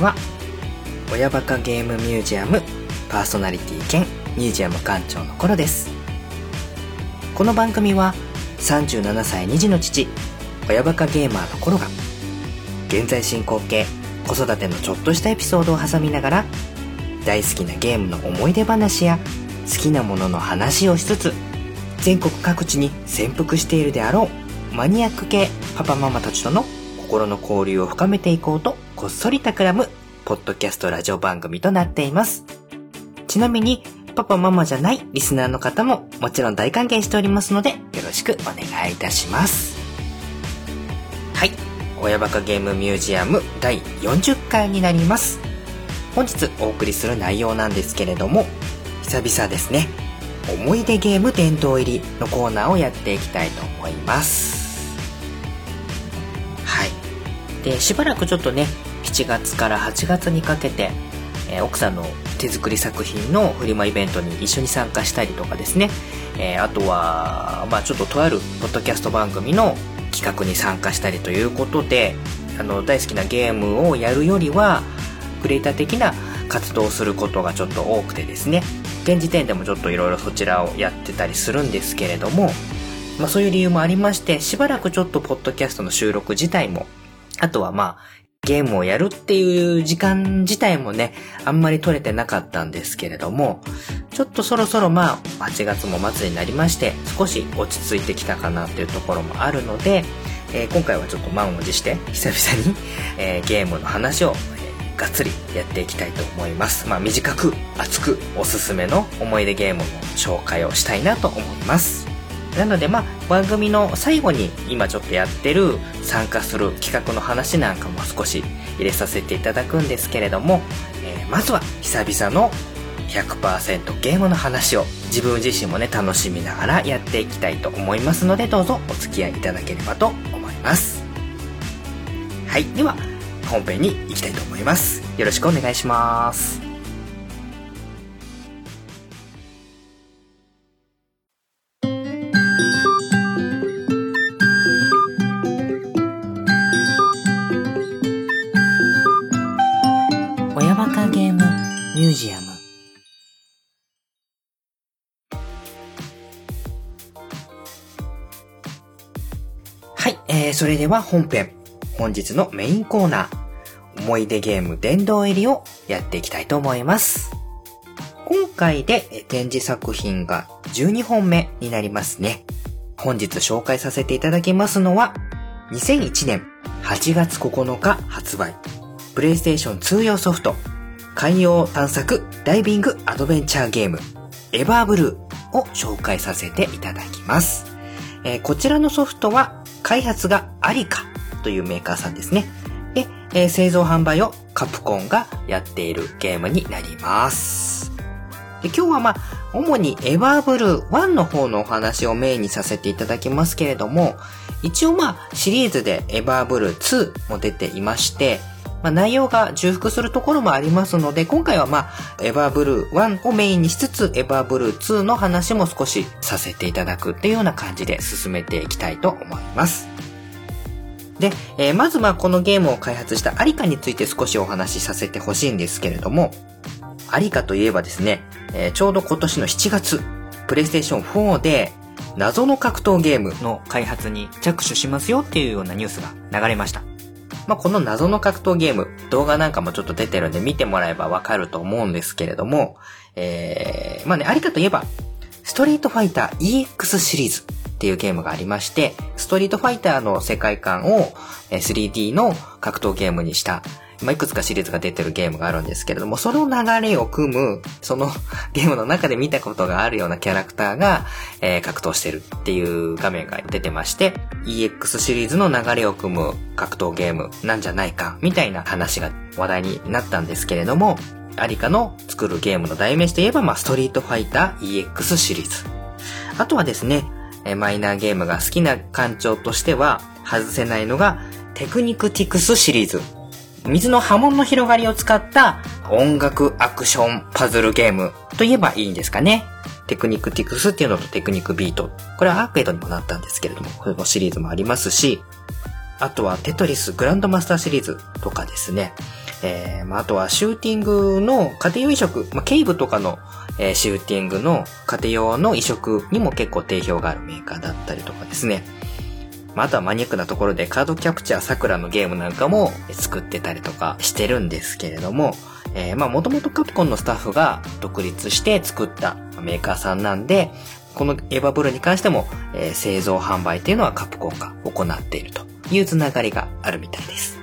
ちは親バカゲームミュージアムパーソナリティ兼ミュージアム館長のコロです。この番組は37歳2児の父親バカゲーマーのコロが現在進行形子育てのちょっとしたエピソードを挟みながら大好きなゲームの思い出話や好きなものの話をしつつ全国各地に潜伏しているであろうマニアック系パパママたちとの心の交流を深めていこうとこっそり企むポッドキャストラジオ番組となっています。ちなみにパパママじゃないリスナーの方ももちろん大歓迎しておりますのでよろしくお願いいたします。はい。親バカゲームミュージアム第40回になります。本日お送りする内容なんですけれども久々ですね。思い出ゲーム殿堂入りのコーナーをやっていきたいと思います。でしばらくちょっとね7月から8月にかけて、えー、奥さんの手作り作品のフリマイベントに一緒に参加したりとかですね、えー、あとは、まあちょっととあるポッドキャスト番組の企画に参加したりということで、あの、大好きなゲームをやるよりは、クリエイター的な活動をすることがちょっと多くてですね、現時点でもちょっといろいろそちらをやってたりするんですけれども、まあそういう理由もありまして、しばらくちょっとポッドキャストの収録自体も、あとはまあ、ゲームをやるっていう時間自体もね、あんまり取れてなかったんですけれども、ちょっとそろそろまあ、8月も末になりまして、少し落ち着いてきたかなっていうところもあるので、えー、今回はちょっと満を持して、久々に、えー、ゲームの話を、えー、がっつりやっていきたいと思います。まあ、短く、熱く、おすすめの思い出ゲームの紹介をしたいなと思います。なのでまあ番組の最後に今ちょっとやってる参加する企画の話なんかも少し入れさせていただくんですけれども、えー、まずは久々の100%ゲームの話を自分自身もね楽しみながらやっていきたいと思いますのでどうぞお付き合いいただければと思います。はいでは本編に行きたいと思います。よろしくお願いします。それでは本編。本日のメインコーナー。思い出ゲーム殿堂入りをやっていきたいと思います。今回で展示作品が12本目になりますね。本日紹介させていただきますのは2001年8月9日発売。プレイステーション2用ソフト海洋探索ダイビングアドベンチャーゲームエバーブルーを紹介させていただきます。えー、こちらのソフトは開発がアリカというメーカーさんですね。で、えー、製造販売をカプコンがやっているゲームになります。で今日はまあ、主にエバーブルー1の方のお話をメインにさせていただきますけれども、一応まあ、シリーズでエバーブルー2も出ていまして、まあ、内容が重複するところもありますので、今回はまあ、エバーブルー1をメインにしつつ、エバーブルー2の話も少しさせていただくっていうような感じで進めていきたいと思います。で、えー、まずまあこのゲームを開発したアリカについて少しお話しさせてほしいんですけれども、アリカといえばですね、えー、ちょうど今年の7月、プレイステーション4で謎の格闘ゲームの開発に着手しますよっていうようなニュースが流れました。まあ、この謎の格闘ゲーム、動画なんかもちょっと出てるんで見てもらえばわかると思うんですけれども、えー、まあね、ありかといえば、ストリートファイター EX シリーズっていうゲームがありまして、ストリートファイターの世界観を 3D の格闘ゲームにしたまあ、いくつかシリーズが出てるゲームがあるんですけれども、その流れを組む、その ゲームの中で見たことがあるようなキャラクターが、えー、格闘してるっていう画面が出てまして、EX シリーズの流れを組む格闘ゲームなんじゃないか、みたいな話が話題になったんですけれども、アリカの作るゲームの代名詞といえば、まあ、ストリートファイター EX シリーズ。あとはですね、マイナーゲームが好きな館長としては、外せないのが、テクニクティクスシリーズ水の波紋の広がりを使った音楽アクションパズルゲームと言えばいいんですかね。テクニックティクスっていうのとテクニックビート。これはアーケードにもなったんですけれども、このシリーズもありますし、あとはテトリスグランドマスターシリーズとかですね、えー、まあ、あとはシューティングの家庭用移植、まあ、ケイブとかの、えー、シューティングの家庭用の移植にも結構定評があるメーカーだったりとかですね。まあ、あとはマニアックなところでカードキャプチャー桜のゲームなんかも作ってたりとかしてるんですけれども、えー、まあもともとカプコンのスタッフが独立して作ったメーカーさんなんで、このエヴァブルに関しても、えー、製造販売っていうのはカプコンが行っているというつながりがあるみたいです。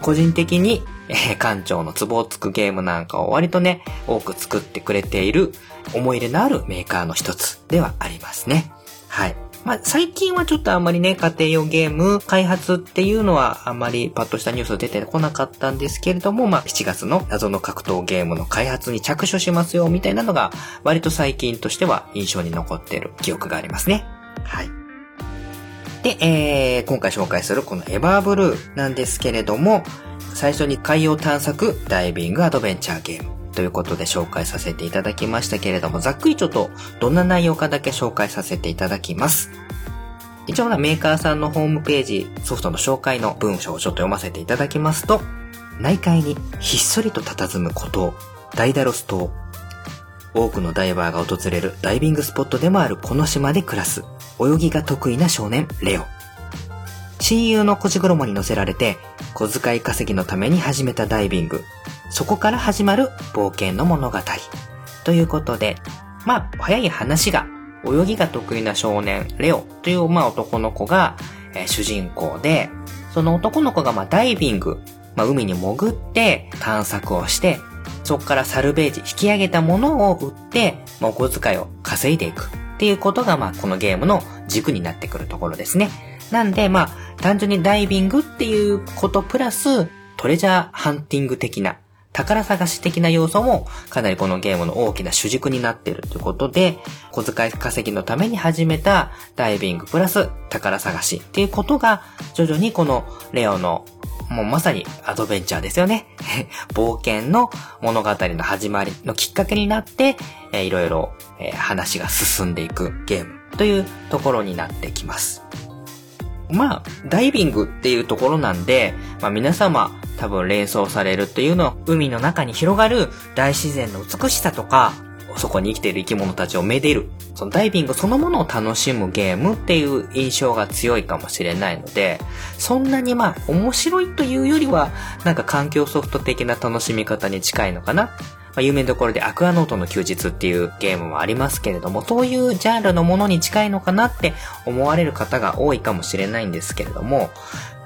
個人的に、えー、館長のツボをつくゲームなんかを割とね、多く作ってくれている思い入れのあるメーカーの一つではありますね。はい。まあ、最近はちょっとあんまりね、家庭用ゲーム開発っていうのはあんまりパッとしたニュース出てこなかったんですけれども、まあ、7月の謎の格闘ゲームの開発に着手しますよ、みたいなのが、割と最近としては印象に残っている記憶がありますね。はい。で、えー、今回紹介するこのエバーブルーなんですけれども、最初に海洋探索ダイビングアドベンチャーゲーム。ということで紹介させていただきましたけれども、ざっくりちょっとどんな内容かだけ紹介させていただきます。一応メーカーさんのホームページ、ソフトの紹介の文章をちょっと読ませていただきますと、内海にひっそりと佇む孤島、ダイダロス島。多くのダイバーが訪れるダイビングスポットでもあるこの島で暮らす、泳ぎが得意な少年、レオ。親友の腰衣に乗せられて、小遣い稼ぎのために始めたダイビング。そこから始まる冒険の物語。ということで、まあ、早い話が、泳ぎが得意な少年、レオという、まあ、男の子が、えー、主人公で、その男の子が、まあ、ダイビング、まあ、海に潜って探索をして、そこからサルベージ、引き上げたものを売って、まあ、お小遣いを稼いでいくっていうことが、まあ、このゲームの軸になってくるところですね。なんで、まあ、単純にダイビングっていうことプラス、トレジャーハンティング的な、宝探し的な要素もかなりこのゲームの大きな主軸になっているということで、小遣い稼ぎのために始めたダイビングプラス宝探しっていうことが徐々にこのレオのもうまさにアドベンチャーですよね。冒険の物語の始まりのきっかけになって、えー、いろいろ、え、話が進んでいくゲームというところになってきます。まあ、ダイビングっていうところなんで、まあ皆様多分連想されるっていうのは、海の中に広がる大自然の美しさとか、そこに生きている生き物たちをめでる。そのダイビングそのものを楽しむゲームっていう印象が強いかもしれないので、そんなにまあ面白いというよりは、なんか環境ソフト的な楽しみ方に近いのかなまあ、有名どころでアクアノートの休日っていうゲームもありますけれども、そういうジャンルのものに近いのかなって思われる方が多いかもしれないんですけれども、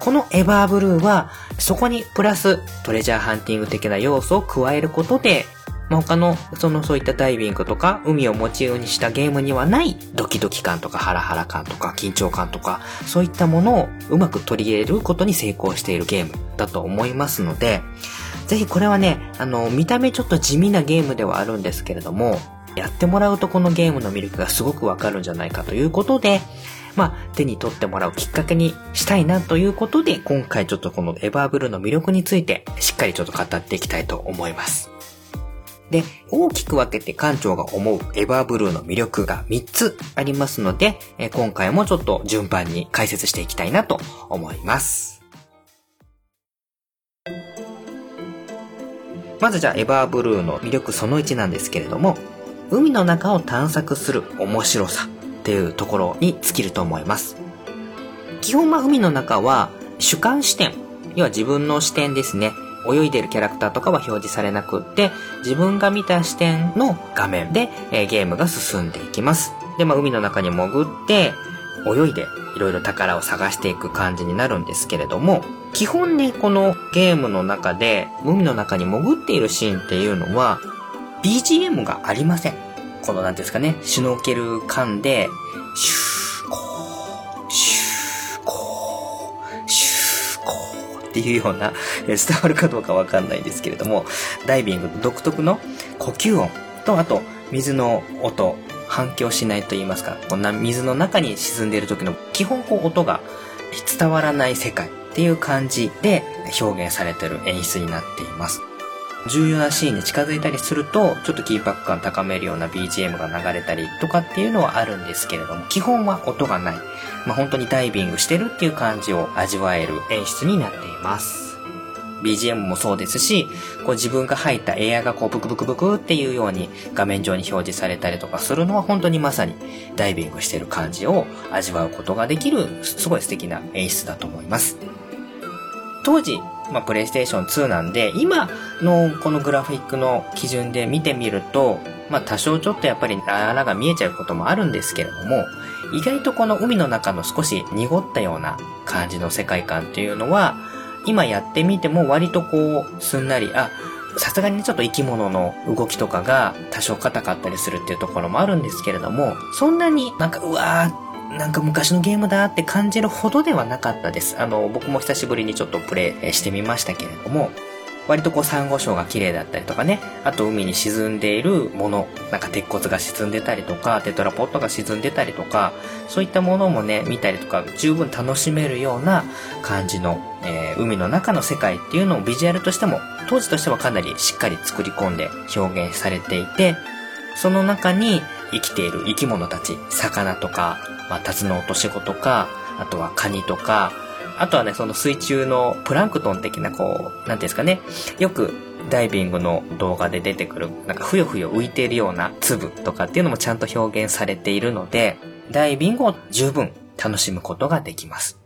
このエバーブルーは、そこにプラストレジャーハンティング的な要素を加えることで、まあ、他の、そのそういったダイビングとか、海をモチーフにしたゲームにはないドキドキ感とかハラハラ感とか緊張感とか、そういったものをうまく取り入れることに成功しているゲームだと思いますので、ぜひこれはね、あの、見た目ちょっと地味なゲームではあるんですけれども、やってもらうとこのゲームの魅力がすごくわかるんじゃないかということで、まあ、手に取ってもらうきっかけにしたいなということで、今回ちょっとこのエバーブルーの魅力について、しっかりちょっと語っていきたいと思います。で、大きく分けて館長が思うエバーブルーの魅力が3つありますので、え今回もちょっと順番に解説していきたいなと思います。まずじゃあエバーブルーの魅力その1なんですけれども、海の中を探索する面白さっていうところに尽きると思います。基本は海の中は主観視点、要は自分の視点ですね。泳いでるキャラクターとかは表示されなくって、自分が見た視点の画面で、えー、ゲームが進んでいきます。で、まあ海の中に潜って、泳いでいろいろ宝を探していく感じになるんですけれども、基本ね、このゲームの中で、海の中に潜っているシーンっていうのは、BGM がありません。この、なんですかね、シュノーケル間で、シューコー、シューコー、シューコーっていうような、伝わるかどうかわかんないんですけれども、ダイビング独特の呼吸音と、あと、水の音、反響しないと言いますか、こんな水の中に沈んでいる時の基本こう音が伝わらない世界っていう感じで表現されてる演出になっています。重要なシーンに近づいたりすると、ちょっと緊迫感高めるような BGM が流れたりとかっていうのはあるんですけれども、基本は音がない。まあ、本当にダイビングしてるっていう感じを味わえる演出になっています。BGM もそうですし、こう自分が入ったエアがこうブクブクブクっていうように画面上に表示されたりとかするのは本当にまさにダイビングしてる感じを味わうことができるすごい素敵な演出だと思います。当時、まあ、プレイステーション2なんで、今のこのグラフィックの基準で見てみると、まあ、多少ちょっとやっぱりあらが見えちゃうこともあるんですけれども、意外とこの海の中の少し濁ったような感じの世界観っていうのは、今やってみても割とこう、すんなり、あ、さすがにちょっと生き物の動きとかが多少硬かったりするっていうところもあるんですけれども、そんなになんか、うわー、なんか昔のゲームだって感じるほどではなかったです。あの、僕も久しぶりにちょっとプレイしてみましたけれども、割とこう珊瑚礁が綺麗だったりとかね、あと海に沈んでいるもの、なんか鉄骨が沈んでたりとか、テトラポットが沈んでたりとか、そういったものもね、見たりとか、十分楽しめるような感じの、えー、海の中の世界っていうのをビジュアルとしても、当時としてはかなりしっかり作り込んで表現されていて、その中に生きている生き物たち、魚とか、まあ、タツノオトシゴとか、あとはカニとか、あとはね、その水中のプランクトン的なこう、なんていうんですかね、よくダイビングの動画で出てくる、なんかふよふよ浮いているような粒とかっていうのもちゃんと表現されているので、ダイビングを十分楽しむことができます。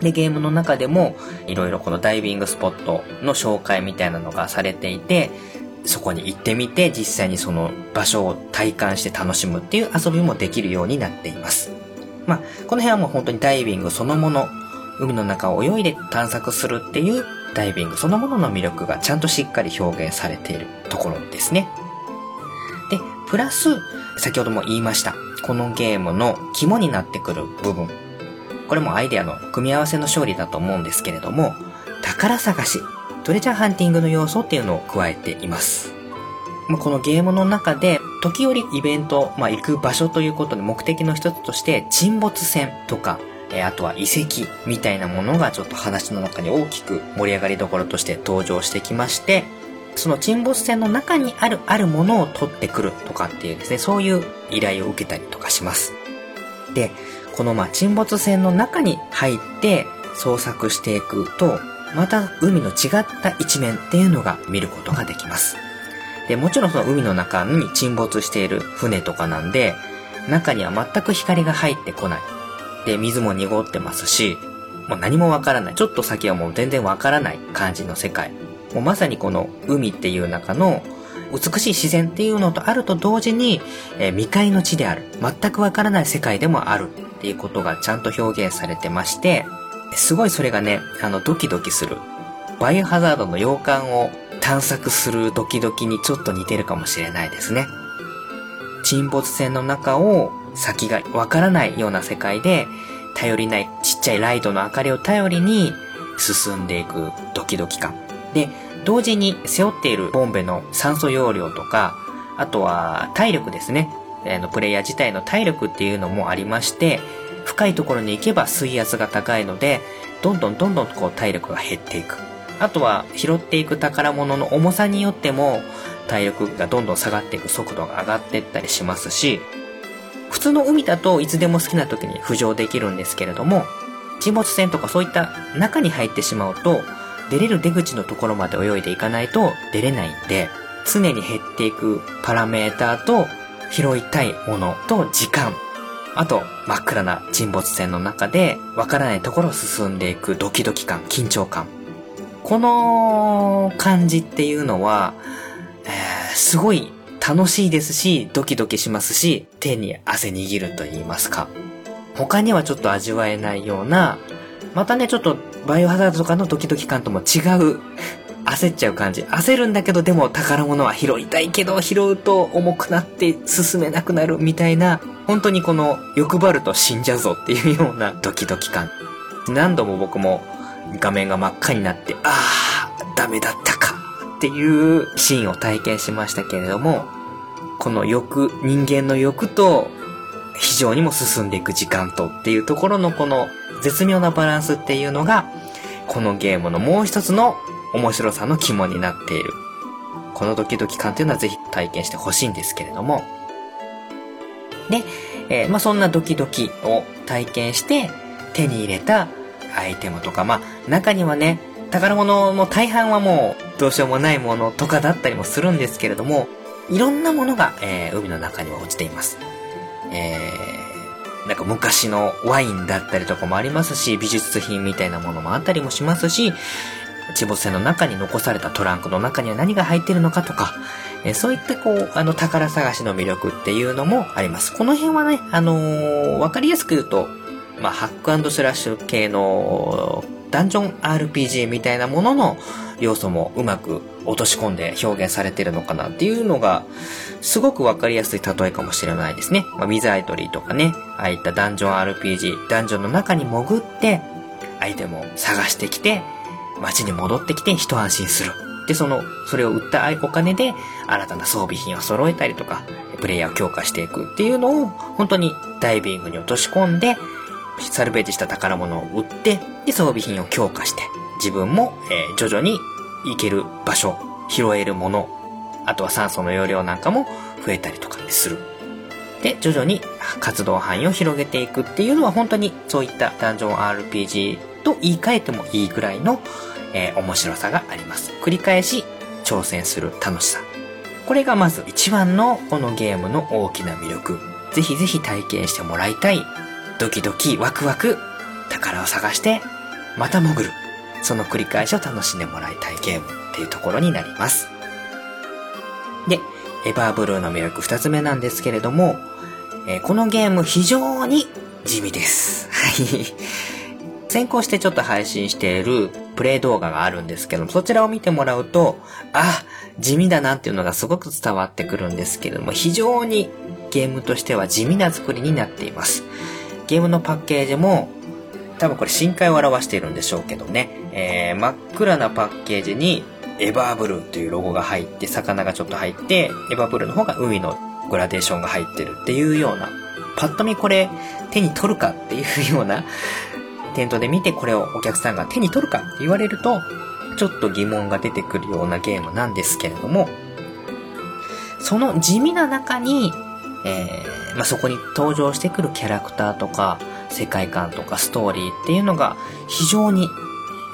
で、ゲームの中でも、いろいろこのダイビングスポットの紹介みたいなのがされていて、そこに行ってみて、実際にその場所を体感して楽しむっていう遊びもできるようになっています。まあ、この辺はもう本当にダイビングそのもの海の中を泳いで探索するっていうダイビングそのものの魅力がちゃんとしっかり表現されているところですね。で、プラス、先ほども言いました。このゲームの肝になってくる部分。これもアイデアの組み合わせの勝利だと思うんですけれども、宝探し、トレジャーハンティングの要素っていうのを加えています。このゲームの中で、時折イベント、まあ、行く場所ということで目的の一つとして、沈没船とか、あとは遺跡みたいなものがちょっと話の中に大きく盛り上がりどころとして登場してきまして、その沈没船の中にあるあるものを取ってくるとかっていうですね、そういう依頼を受けたりとかします。で、このまあ沈没船の中に入って捜索していくと、また海の違った一面っていうのが見ることができます。で、もちろんその海の中に沈没している船とかなんで、中には全く光が入ってこない。で、水も濁ってますし、もう何もわからない。ちょっと先はもう全然わからない感じの世界。もうまさにこの海っていう中の美しい自然っていうのとあると同時に、えー、未開の地である。全くわからない世界でもあるっていうことがちゃんと表現されてまして、すごいそれがね、あの、ドキドキする。バイオハザードの洋館を探索するドキドキにちょっと似てるかもしれないですね。沈没船の中を先がわからないような世界で、頼りないちっちゃいライトの明かりを頼りに進んでいくドキドキ感。で、同時に背負っているボンベの酸素容量とか、あとは体力ですね。あの、プレイヤー自体の体力っていうのもありまして、深いところに行けば水圧が高いので、どんどんどんどんこう体力が減っていく。あとは拾っていく宝物の重さによっても体力がどんどん下がっていく速度が上がっていったりしますし、普通の海だといつでも好きな時に浮上できるんですけれども、沈没船とかそういった中に入ってしまうと、出れる出口のところまで泳いでいかないと出れないんで、常に減っていくパラメーターと拾いたいものと時間、あと真っ暗な沈没船の中でわからないところを進んでいくドキドキ感、緊張感。この感じっていうのは、えー、すごい楽しいですし、ドキドキしますし、手に汗握ると言いますか。他にはちょっと味わえないような、またね、ちょっとバイオハザードとかのドキドキ感とも違う、焦っちゃう感じ。焦るんだけど、でも宝物は拾いたいけど、拾うと重くなって進めなくなるみたいな、本当にこの欲張ると死んじゃうぞっていうようなドキドキ感。何度も僕も画面が真っ赤になって、ああ、ダメだったかっていうシーンを体験しましたけれども、この欲、人間の欲と、非常にも進んでいく時間とっていうところのこの絶妙なバランスっていうのが、このゲームのもう一つの面白さの肝になっている。このドキドキ感っていうのはぜひ体験してほしいんですけれども。で、えー、まあ、そんなドキドキを体験して手に入れたアイテムとか、まあ、中にはね、宝物も大半はもうどうしようもないものとかだったりもするんですけれども、いろんなものが、えー、海の中には落ちています。えー、なんか昔のワインだったりとかもありますし、美術品みたいなものもあったりもしますし、地没船の中に残されたトランクの中には何が入っているのかとか、えそういったこう、あの、宝探しの魅力っていうのもあります。この辺はね、あのー、わかりやすく言うと、まあ、ハックスラッシュ系のダンジョン RPG みたいなものの要素もうまく落とし込んで表現されてるのかなっていうのが、すごくわかりやすい例えかもしれないですね。まあ、ウィザイトリーとかね、ああいったダンジョン RPG、ダンジョンの中に潜って、アイテムを探してきて、街に戻ってきて一安心する。で、その、それを売ったお金で、新たな装備品を揃えたりとか、プレイヤーを強化していくっていうのを、本当にダイビングに落とし込んで、サルベージした宝物を売って、で、装備品を強化して、自分も、えー、徐々に行ける場所、拾えるもの、あとは酸素の容量なんかも増えたりとかする。で、徐々に活動範囲を広げていくっていうのは本当にそういったダンジョン RPG と言い換えてもいいくらいのえー、面白さがあります。繰り返し挑戦する楽しさ。これがまず一番のこのゲームの大きな魅力。ぜひぜひ体験してもらいたい。ドキドキワクワク宝を探してまた潜る。その繰り返しを楽しんでもらいたいゲームっていうところになります。で、エバーブルーの魅力二つ目なんですけれども、えー、このゲーム非常に地味です。はい。先行してちょっと配信しているプレイ動画があるんですけども、そちらを見てもらうと、あ、地味だなっていうのがすごく伝わってくるんですけれども、非常にゲームとしては地味な作りになっています。ゲームのパッケージも、多分これ深海を表しているんでしょうけどね、えー、真っ暗なパッケージにエバーブルーというロゴが入って、魚がちょっと入って、エバーブルーの方が海のグラデーションが入ってるっていうような、パッと見これ手に取るかっていうような店頭で見てこれをお客さんが手に取るかって言われると、ちょっと疑問が出てくるようなゲームなんですけれども、その地味な中に、えー、まあ、そこに登場してくるキャラクターとか、世界観とかストーリーっていうのが非常に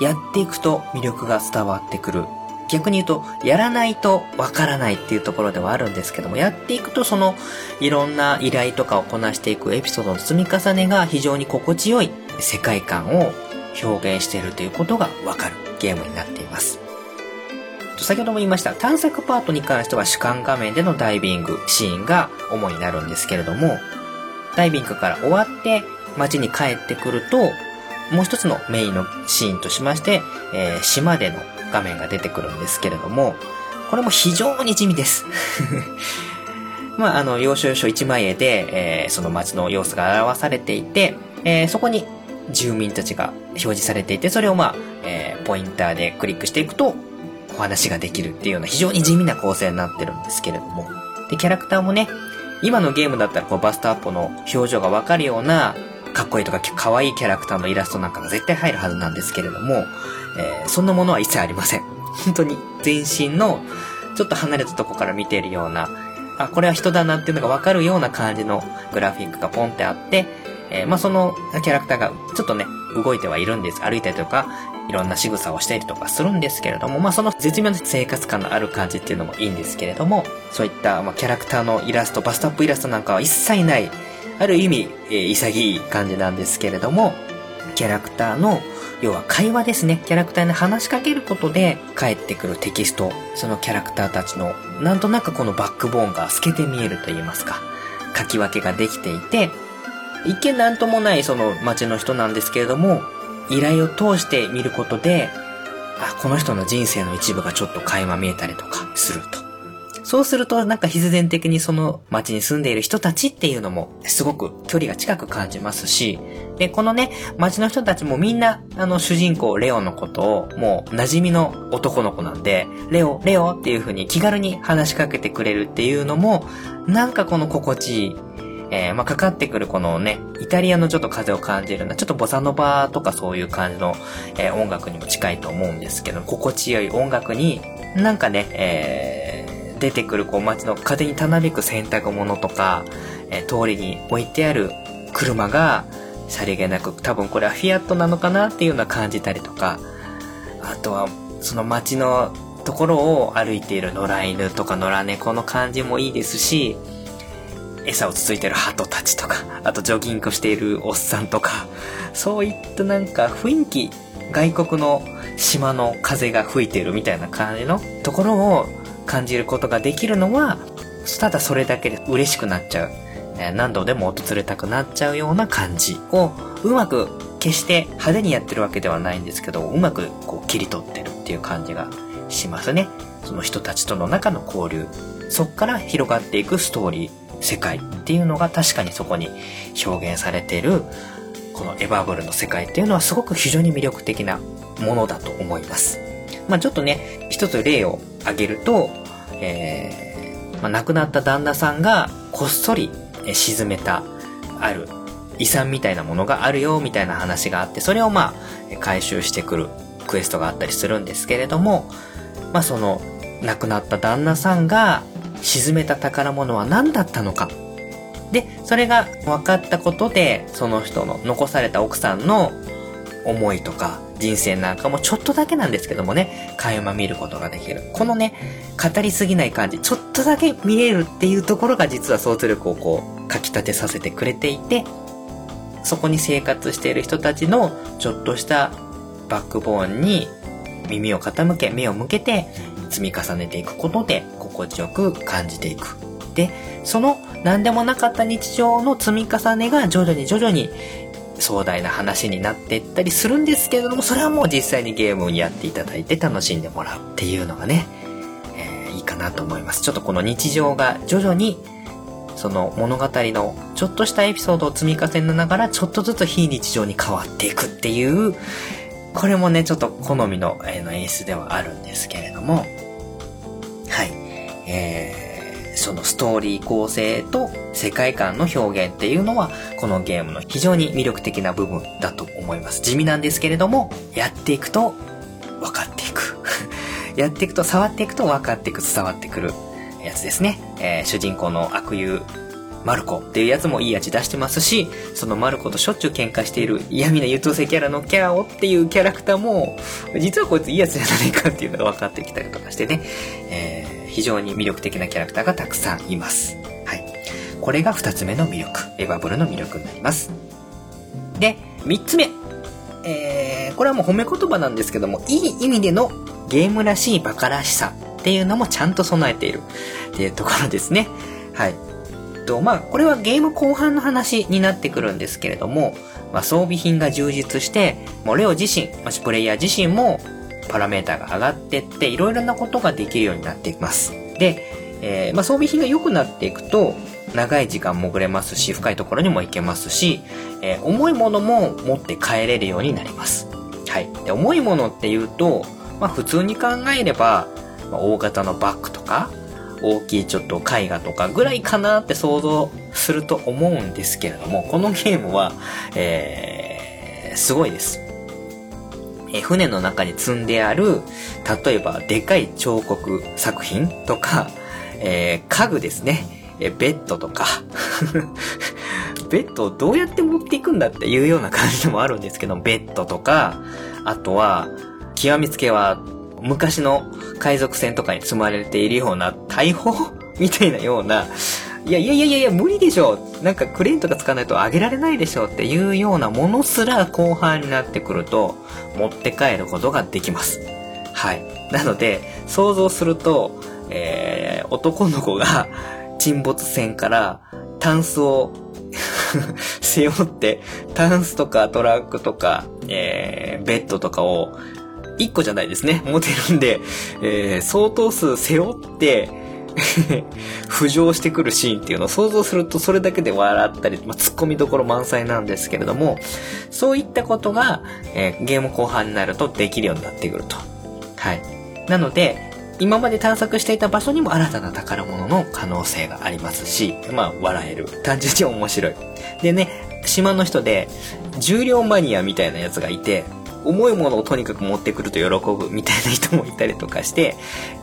やっていくと魅力が伝わってくる。逆に言うと、やらないとわからないっていうところではあるんですけども、やっていくとそのいろんな依頼とかをこなしていくエピソードの積み重ねが非常に心地よい世界観を表現しているということがわかるゲームになっています。先ほども言いました、探索パートに関しては主観画面でのダイビングシーンが主になるんですけれども、ダイビングから終わって街に帰ってくると、もう一つのメインのシーンとしまして、えー、島での画面が出てくるんですけれども、これも非常に地味です。まあ、あの、要所要所一枚絵で、えー、その街の様子が表されていて、えー、そこに住民たちが表示されていて、それをまあ、えー、ポインターでクリックしていくと、お話ができるっていうような非常に地味な構成になってるんですけれども。で、キャラクターもね、今のゲームだったらこうバストアップの表情がわかるような、かっこいいとか可愛いキャラクターのイラストなんかが絶対入るはずなんですけれども、えー、そんなものは一切ありません。本当に全身のちょっと離れたとこから見ているような、あ、これは人だなっていうのがわかるような感じのグラフィックがポンってあって、えー、まあ、そのキャラクターがちょっとね、動いてはいるんです。歩いたりとか、いろんな仕草をしたりとかするんですけれども、まあ、その絶妙な生活感のある感じっていうのもいいんですけれども、そういった、まあ、キャラクターのイラスト、バストアップイラストなんかは一切ない、ある意味、えー、潔い感じなんですけれども、キャラクターの、要は会話ですね。キャラクターに話しかけることで返ってくるテキスト、そのキャラクターたちの、なんとなくこのバックボーンが透けて見えると言いますか、書き分けができていて、一見なんともないその街の人なんですけれども、依頼を通して見ることで、あ、この人の人生の一部がちょっと垣間見えたりとかすると。そうするとなんか必然的にその街に住んでいる人たちっていうのもすごく距離が近く感じますし、で、このね、街の人たちもみんなあの主人公レオのことをもう馴染みの男の子なんで、レオ、レオっていう風に気軽に話しかけてくれるっていうのも、なんかこの心地いいえー、まあ、かかってくるこのね、イタリアのちょっと風を感じるな、ちょっとボサノバとかそういう感じの、えー、音楽にも近いと思うんですけど、心地よい音楽に、なんかね、えー、出てくるこう街の風にたなびく洗濯物とか、え通りに置いてある車が、さりげなく、多分これはフィアットなのかなっていうのは感じたりとか、あとは、その街のところを歩いている野良犬とか野良猫の感じもいいですし、餌をつついてる鳩たちとか、あとジョギングしているおっさんとか、そういったなんか雰囲気、外国の島の風が吹いてるみたいな感じのところを感じることができるのは、ただそれだけで嬉しくなっちゃう。何度でも訪れたくなっちゃうような感じをうまく決して派手にやってるわけではないんですけど、うまくこう切り取ってるっていう感じがしますね。その人たちとの中の交流。そっから広がっていくストーリー、世界っていうのが確かにそこに表現されている、このエバーブルの世界っていうのはすごく非常に魅力的なものだと思います。まあちょっとね、一つ例を挙げると、えー、まあ、亡くなった旦那さんがこっそり沈めたある遺産みたいなものがあるよみたいな話があってそれをまあ回収してくるクエストがあったりするんですけれどもまあその亡くなった旦那さんが沈めた宝物は何だったのかでそれが分かったことでその人の残された奥さんの思いとか人生なんかもちょっとだけなんですけどもね、垣間見ることができる。このね、語りすぎない感じ、ちょっとだけ見えるっていうところが実は想像力をこう、かき立てさせてくれていて、そこに生活している人たちのちょっとしたバックボーンに耳を傾け、目を向けて積み重ねていくことで心地よく感じていく。で、その何でもなかった日常の積み重ねが徐々に徐々に壮大な話になっていったりするんですけれども、それはもう実際にゲームにやっていただいて楽しんでもらうっていうのがね、えー、いいかなと思います。ちょっとこの日常が徐々にその物語のちょっとしたエピソードを積み重ねながらちょっとずつ非日常に変わっていくっていう、これもね、ちょっと好みの,、えの演出ではあるんですけれども、はい。えー、そのストーリー構成と世界観の表現っていうのは、このゲームの非常に魅力的な部分だと思います。地味なんですけれども、やっていくと分かっていく。やっていくと、触っていくと分かっていく、伝わってくるやつですね。えー、主人公の悪友、マルコっていうやつもいい味出してますし、そのマルコとしょっちゅう喧嘩している嫌味な優等生キャラのキャラオっていうキャラクターも、実はこいついいやつじゃないかっていうのが分かってきたりとかしてね、えー、非常に魅力的なキャラクターがたくさんいます。はい。これが二つ目の魅力。エヴァブルの魅力になります。で、三つ目。えー、これはもう褒め言葉なんですけども、いい意味でのゲームらしいバカらしさっていうのもちゃんと備えているっていうところですね。はい。と、まあ、これはゲーム後半の話になってくるんですけれども、まあ、装備品が充実して、もうレオ自身、まあ、プレイヤー自身もパラメータが上がってって、いろいろなことができるようになっていきます。で、えー、まあ、装備品が良くなっていくと、長い時間潜れますし、深いところにも行けますし、えー、重いものも持って帰れるようになります。はい。で、重いものっていうと、まあ、普通に考えれば、まあ、大型のバッグとか、大きいちょっと絵画とかぐらいかなって想像すると思うんですけれども、このゲームは、えー、すごいです。え船の中に積んである、例えばでかい彫刻作品とか、えー、家具ですね。えベッドとか。ベッドをどうやって持っていくんだっていうような感じでもあるんですけど、ベッドとか、あとは、極めつけは昔の海賊船とかに積まれているような大砲 みたいなような、いやいやいやいや無理でしょなんかクレーンとか使わないと上げられないでしょっていうようなものすら後半になってくると持って帰ることができます。はい。なので、想像すると、えー、男の子が沈没船からタンスを 背負って、タンスとかトラックとか、えー、ベッドとかを1個じゃないですね。持てるんで、えー、相当数背負って 浮上してくるシーンっていうのを想像するとそれだけで笑ったり、まあ、突っ込みどころ満載なんですけれども、そういったことが、えー、ゲーム後半になるとできるようになってくると。はい。なので、今まで探索していた場所にも新たな宝物の可能性がありますし、まあ、笑える。単純に面白い。でね、島の人で、重量マニアみたいなやつがいて、重いものをとにかく持ってくると喜ぶみたいな人もいたりとかして、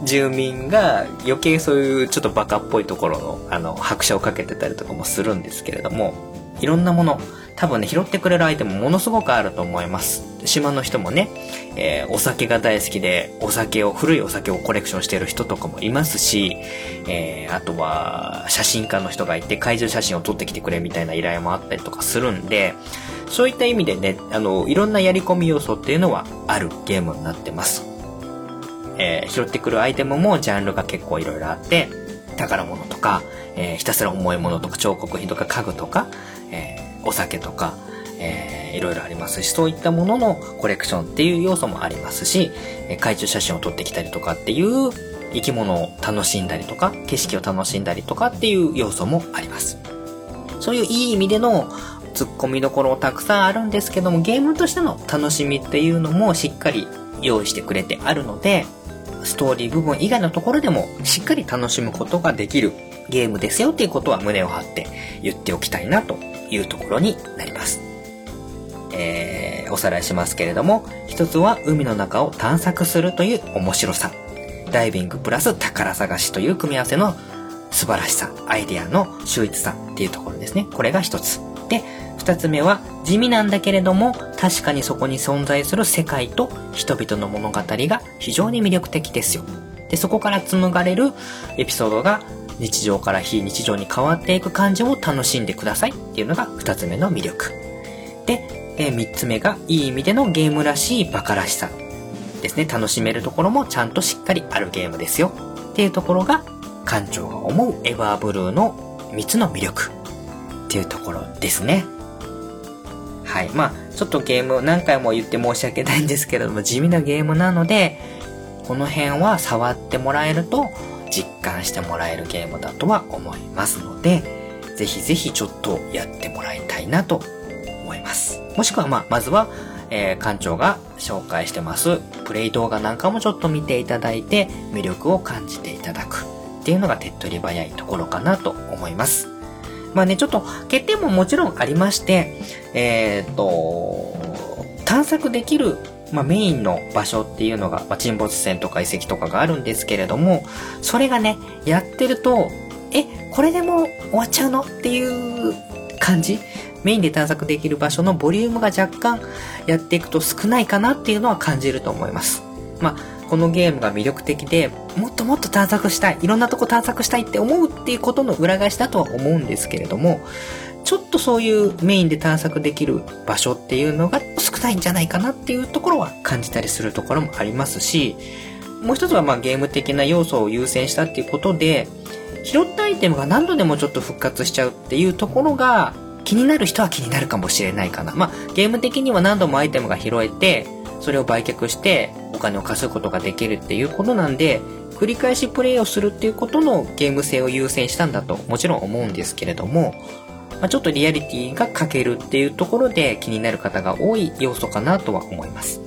住民が余計そういうちょっとバカっぽいところの、あの、拍車をかけてたりとかもするんですけれども、いろんなもの、多分ね、拾ってくれるアイテムものすごくあると思います。島の人もね、えー、お酒が大好きで、お酒を、古いお酒をコレクションしてる人とかもいますし、えー、あとは、写真家の人がいて、怪獣写真を撮ってきてくれみたいな依頼もあったりとかするんで、そういった意味でね、あの、いろんなやり込み要素っていうのはあるゲームになってます。えー、拾ってくるアイテムもジャンルが結構いろいろあって、宝物とか、えー、ひたすら重いものとか彫刻品とか家具とか、えー、お酒とか、えー、いろいろありますし、そういったもののコレクションっていう要素もありますし、え懐中写真を撮ってきたりとかっていう生き物を楽しんだりとか、景色を楽しんだりとかっていう要素もあります。そういういい意味での突っ込みどころたくさんあるんですけども、ゲームとしての楽しみっていうのもしっかり用意してくれてあるので、ストーリー部分以外のところでもしっかり楽しむことができるゲームですよっていうことは胸を張って言っておきたいなというところになります。えー、おさらいしますけれども、一つは海の中を探索するという面白さ。ダイビングプラス宝探しという組み合わせの素晴らしさ、アイデアの秀逸さっていうところですね。これが一つ。で、二つ目は地味なんだけれども確かにそこに存在する世界と人々の物語が非常に魅力的ですよ。で、そこから紡がれるエピソードが日常から非日常に変わっていく感じを楽しんでくださいっていうのが二つ目の魅力。で、え三つ目がいい意味でのゲームらしいバカらしさですね。楽しめるところもちゃんとしっかりあるゲームですよ。っていうところが館長が思うエバーブルーの3つの魅力っていうところですね。はい。まあ、ちょっとゲーム何回も言って申し訳ないんですけれども、地味なゲームなので、この辺は触ってもらえると実感してもらえるゲームだとは思いますので、ぜひぜひちょっとやってもらいたいなと思います。もしくはまあ、まずは、えー、館長が紹介してます、プレイ動画なんかもちょっと見ていただいて、魅力を感じていただくっていうのが手っ取り早いところかなと思います。まあね、ちょっと欠点ももちろんありまして、えっ、と、探索できる、まあ、メインの場所っていうのが、まあ、沈没船とか遺跡とかがあるんですけれども、それがね、やってると、え、これでも終わっちゃうのっていう感じ？メインで探索できる場所のボリュームが若干やっていくと少ないかなっていうのは感じると思います。まあ、このゲームが魅力的で、もっともっと探索したい、いろんなとこ探索したいって思うっていうことの裏返しだとは思うんですけれども、ちょっとそういうメインで探索できる場所っていうのが少ないんじゃないかなっていうところは感じたりするところもありますし、もう一つはまあゲーム的な要素を優先したっていうことで、拾ったアイテムが何度でもちょっと復活しちゃうっていうところが気になる人は気になるかもしれないかな。まあゲーム的には何度もアイテムが拾えて、それを売却してお金を稼ぐことができるっていうことなんで、繰り返しプレイをするっていうことのゲーム性を優先したんだともちろん思うんですけれども、まあ、ちょっとリアリティが欠けるっていうところで気になる方が多い要素かなとは思います。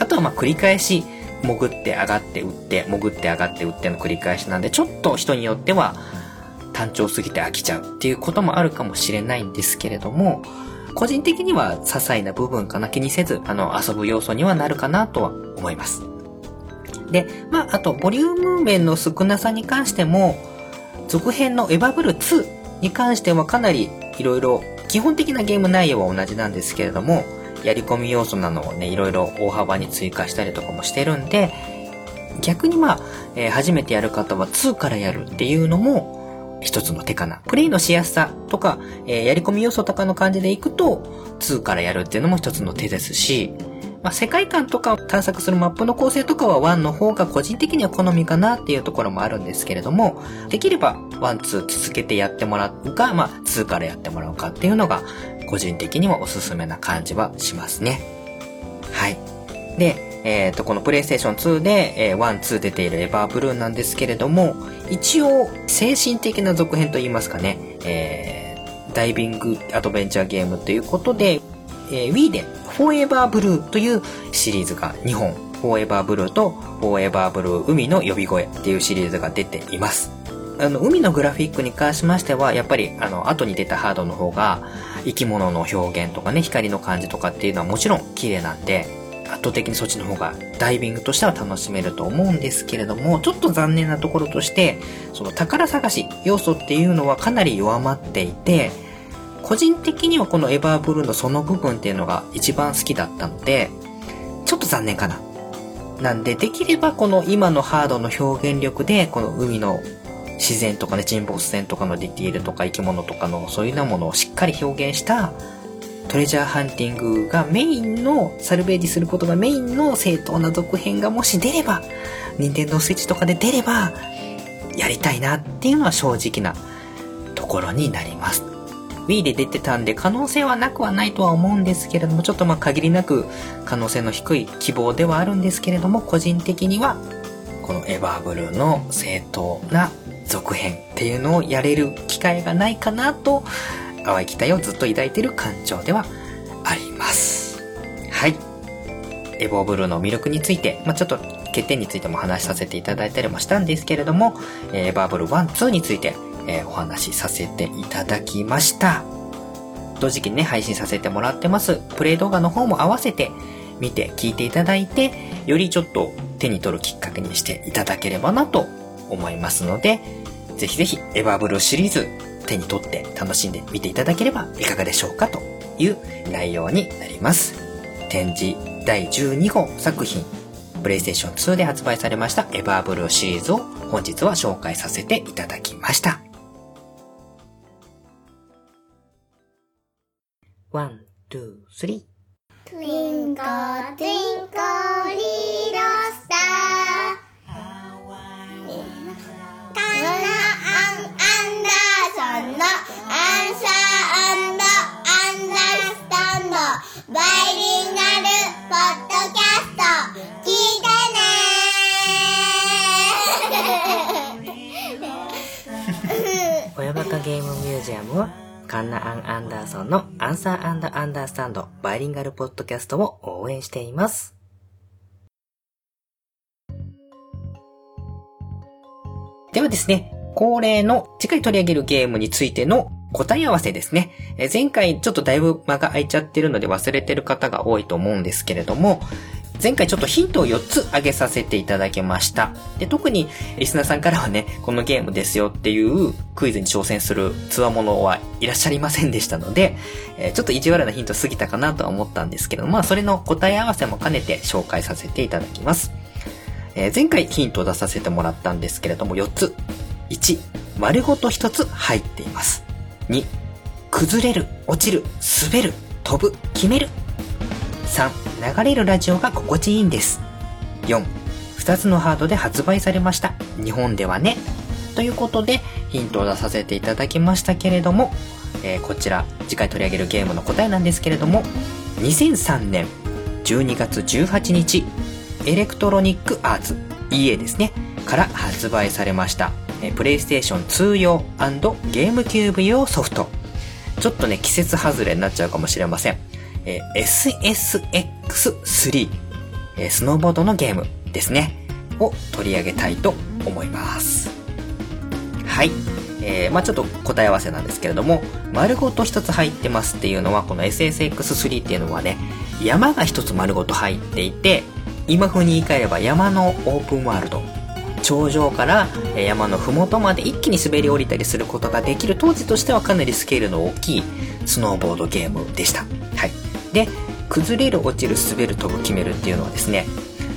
あとはま繰り返し潜って上がって打って、潜って上がって打っての繰り返しなんで、ちょっと人によっては単調すぎて飽きちゃうっていうこともあるかもしれないんですけれども、個人的には些細な部分かな気にせず、あの、遊ぶ要素にはなるかなとは思います。で、まあ、あと、ボリューム面の少なさに関しても、続編のエヴァブル2に関してはかなり色々、基本的なゲーム内容は同じなんですけれども、やり込み要素なのをね、いろいろ大幅に追加したりとかもしてるんで、逆にまあ、えー、初めてやる方は2からやるっていうのも、一つの手かな。プレイのしやすさとか、えー、やり込み要素とかの感じでいくと、2からやるっていうのも一つの手ですし、まあ、世界観とか探索するマップの構成とかは1の方が個人的には好みかなっていうところもあるんですけれども、できれば1、2続けてやってもらうか、まあ、2からやってもらうかっていうのが、個人的にはおすすめな感じはしますね。はい。で、えっ、ー、と、このプレイステーション2で、えー、1、2出ているエヴァーブルーなんですけれども、一応、精神的な続編といいますかね、えー、ダイビングアドベンチャーゲームということで、えー、Wii で、フォーエバーブルーというシリーズが2本、フォーエバーブルーとフォーエバーブルー海の呼び声っていうシリーズが出ています。あの、海のグラフィックに関しましては、やっぱり、あの、後に出たハードの方が、生き物の表現とかね、光の感じとかっていうのはもちろん綺麗なんで、圧倒的にそっちの方がダイビングとしては楽しめると思うんですけれども、ちょっと残念なところとして、その宝探し要素っていうのはかなり弱まっていて、個人的にはこのエバーブルーのその部分っていうのが一番好きだったので、ちょっと残念かな。なんで、できればこの今のハードの表現力で、この海の自然とかね、沈没船とかのディティールとか生き物とかのそういうようなものをしっかり表現したトレジャーハンティングがメインの、サルベージすることがメインの正当な続編がもし出れば、任天堂スイッチとかで出れば、やりたいなっていうのは正直なところになります。Wii で出てたんで可能性はなくはないとは思うんですけれども、ちょっとまあ限りなく可能性の低い希望ではあるんですけれども、個人的にはこのエバーブルーの正当な続編っていうのをやれる機会がないかなと、淡い期待をずっと抱いてる感情ではあります。はい。エボーブルーの魅力について、まあ、ちょっと欠点についても話しさせていただいたりもしたんですけれども、エバーブル1、2について、えー、お話しさせていただきました。同時期にね、配信させてもらってます。プレイ動画の方も合わせて見て聞いていただいて、よりちょっと手に取るきっかけにしていただければなと思いますので、ぜひぜひエバーブルーシリーズ手に取って楽しんでみていただければいかがでしょうかという内容になります。展示第12号作品、プレイステーション2で発売されましたエバーブルーシリーズを本日は紹介させていただきました。ワン、ツー、スリー。Twinkle, twinkle, little star. Ang Anderson no answer and understand bilingual podcast 聞いてね親バカゲームミュージアムはカンナ・アン・アンダーソンのアンサー・アンダ・アンダースタンドバイリンガルポッドキャストを応援しています。ではですね、恒例の次回取り上げるゲームについての答え合わせですね。前回ちょっとだいぶ間が空いちゃってるので忘れてる方が多いと思うんですけれども、前回ちょっとヒントを4つ挙げさせていただきました。で、特にリスナーさんからはね、このゲームですよっていうクイズに挑戦するツアーものはいらっしゃいませんでしたので、ちょっと意地悪なヒント過ぎたかなとは思ったんですけど、まあそれの答え合わせも兼ねて紹介させていただきます。前回ヒントを出させてもらったんですけれども4つ。1、丸ごと1つ入っています。2、崩れる、落ちる、滑る、飛ぶ、決める3、流れるラジオが心地いいんです。4、2つのハードで発売されました。日本ではね。ということで、ヒントを出させていただきましたけれども、えー、こちら、次回取り上げるゲームの答えなんですけれども、2003年12月18日、エレクトロニックアーツ、EA ですね、から発売されました、プレイステーション2用ゲームキューブ用ソフト。ちょっとね、季節外れになっちゃうかもしれません。えー、SSX3、えー、スノーボードのゲームですね、を取り上げたいと思います。はい。えー、まあちょっと答え合わせなんですけれども、丸ごと一つ入ってますっていうのは、この SSX3 っていうのはね、山が一つ丸ごと入っていて、今風に言い換えれば山のオープンワールド。頂上から山の麓まで一気に滑り降りたりすることができる当時としてはかなりスケールの大きいスノーボードゲームでした。はい。で、崩れる、落ちる、滑る、飛ぶ、決めるっていうのはですね、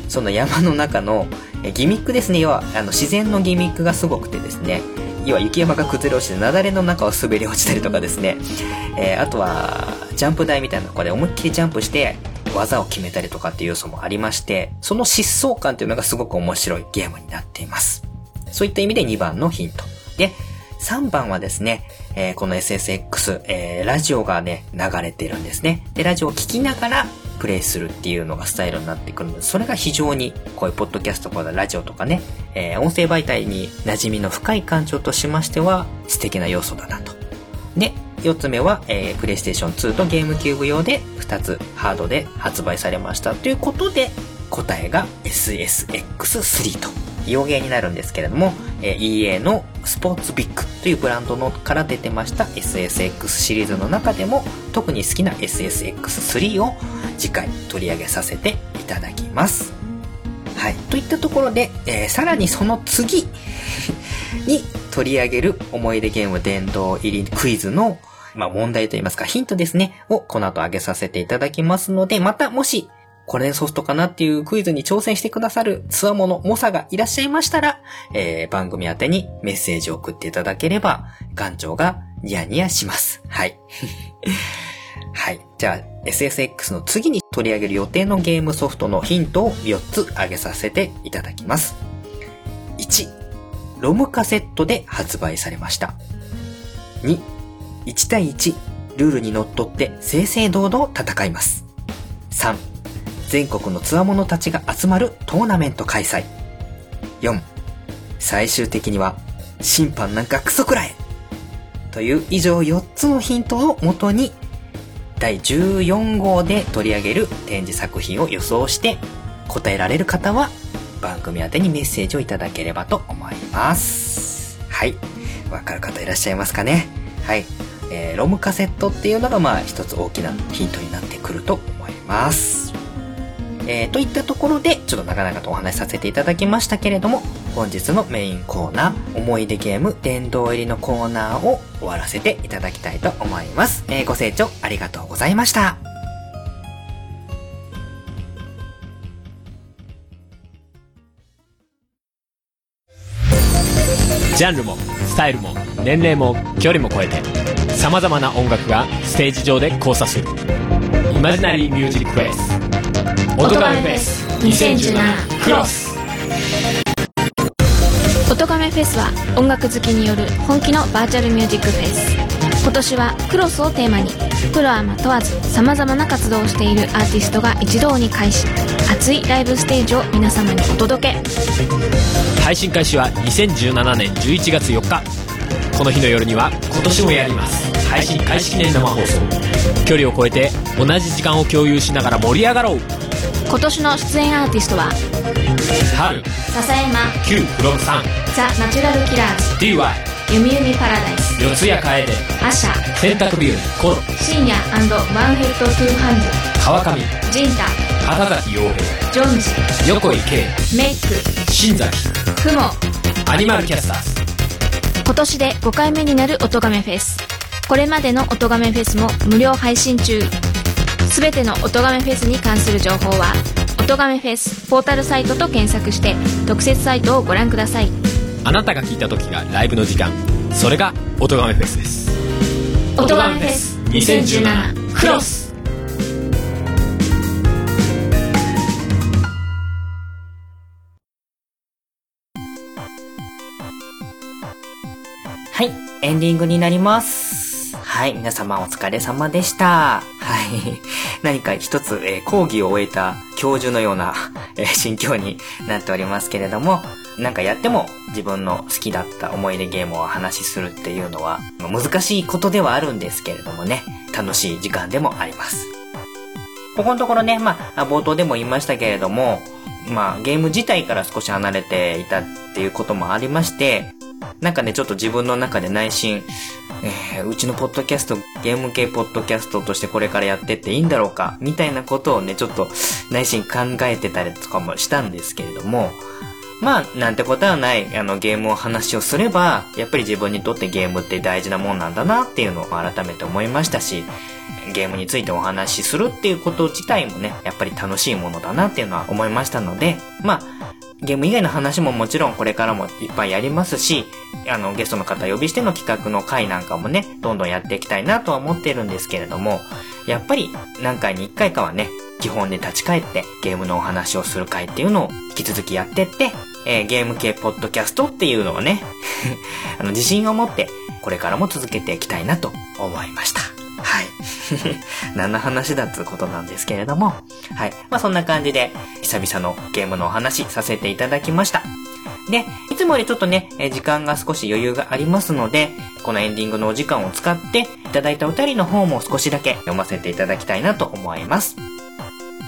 その山の中のギミックですね。要は、あの、自然のギミックがすごくてですね、要は雪山が崩れ落ちて、雪崩の中を滑り落ちたりとかですね、えー、あとは、ジャンプ台みたいなところで思いっきりジャンプして、技を決めたりとかっていう要素もありまして、その疾走感っていうのがすごく面白いゲームになっています。そういった意味で2番のヒント。で、3番はですね、えー、この SSX、えー、ラジオがね、流れてるんですね。で、ラジオを聴きながらプレイするっていうのがスタイルになってくるので、それが非常に、こういうポッドキャストとかラジオとかね、えー、音声媒体に馴染みの深い感情としましては、素敵な要素だなと。で、4つ目は、えー、プレイステーション2とゲームキューブ用で2つハードで発売されましたということで、答えが SSX3 と。洋芸になるんですけれども、えー、EA のスポーツビッグというブランドのから出てました SSX シリーズの中でも特に好きな SSX3 を次回取り上げさせていただきます。はい。といったところで、えー、さらにその次に取り上げる思い出ゲーム殿堂入りクイズの、まあ問題といいますかヒントですね、をこの後挙げさせていただきますので、またもし、これソフトかなっていうクイズに挑戦してくださるツアモの猛者がいらっしゃいましたら、えー、番組宛にメッセージを送っていただければ、館長がニヤニヤします。はい。はい。じゃあ、SSX の次に取り上げる予定のゲームソフトのヒントを4つ挙げさせていただきます。1、ロムカセットで発売されました。2、1対1、ルールにのっとって正々堂々戦います。3、全国のツアー者たちが集まるトーナメント開催。4、最終的には審判なんかクソくらえという以上4つのヒントをもとに第14号で取り上げる展示作品を予想して答えられる方は番組宛にメッセージをいただければと思います。はい。わかる方いらっしゃいますかね？はい。えー、ロムカセットっていうのがまあ一つ大きなヒントになってくると思います。えー、といったところで、ちょっと長々とお話しさせていただきましたけれども、本日のメインコーナー、思い出ゲーム殿堂入りのコーナーを終わらせていただきたいと思います。えー、ご清聴ありがとうございました。ジャンルもスタイルも年齢も距離も超えてさまざまな音楽がステージ上で交差する。イマジナリーミュージックフェス。音ガメフェス2017クロス。音ガメフェスは音楽好きによる本気のバーチャルミュージックフェス。今年はクロスをテーマにプロアマ問わずさまざまな活動をしているアーティストが一堂に会し熱いライブステージを皆様にお届け。配信開始は2017年11月4日。この日の夜には今年もやります。配信開始記念生放送。距離を超えて同じ時間を共有しながら盛り上がろう。今年の出演アーティストは？春。笹山。Q フロムさん。ザ・ナチュラルキラーズ。DY ゆみゆみパラダイス。四谷楓アシャ。洗濯日和コロ深夜ワンヘッドトゥーハンズ川上。ジンタ畑崎陽平ジョンジ横井圭メイク新崎クモアニマルキャスターズ。今年で5回目になる音亀フェス。これまでの音亀フェスも無料配信中。すべての音亀フェスに関する情報は音亀フェスポータルサイトと検索して特設サイトをご覧ください。あなたが聞いた時がライブの時間。それが音亀フェスです。音亀フェス2017クロスエンディングになります。はい、皆様お疲れ様でした。はい。何か一つ、えー、講義を終えた教授のような、えー、心境になっておりますけれども、なんかやっても自分の好きだった思い出ゲームを話しするっていうのは難しいことではあるんですけれどもね、楽しい時間でもあります。ここのところね、まあ、冒頭でも言いましたけれども、まあ、ゲーム自体から少し離れていたっていうこともありまして、なんかね、ちょっと自分の中で内心、えー、うちのポッドキャスト、ゲーム系ポッドキャストとしてこれからやってっていいんだろうか、みたいなことをね、ちょっと内心考えてたりとかもしたんですけれども、まあ、なんてことはない、あの、ゲームを話をすれば、やっぱり自分にとってゲームって大事なもんなんだなっていうのを改めて思いましたし、ゲームについてお話しするっていうこと自体もね、やっぱり楽しいものだなっていうのは思いましたので、まあ、ゲーム以外の話ももちろんこれからもいっぱいやりますし、あの、ゲストの方呼びしての企画の回なんかもね、どんどんやっていきたいなとは思ってるんですけれども、やっぱり何回に一回かはね、基本で立ち返ってゲームのお話をする回っていうのを引き続きやってって、えー、ゲーム系ポッドキャストっていうのをね あの、自信を持ってこれからも続けていきたいなと思いました。はい。何の話だっつうことなんですけれども。はい。まあそんな感じで、久々のゲームのお話させていただきました。で、いつもよりちょっとね、時間が少し余裕がありますので、このエンディングのお時間を使って、いただいたお便りの方も少しだけ読ませていただきたいなと思います。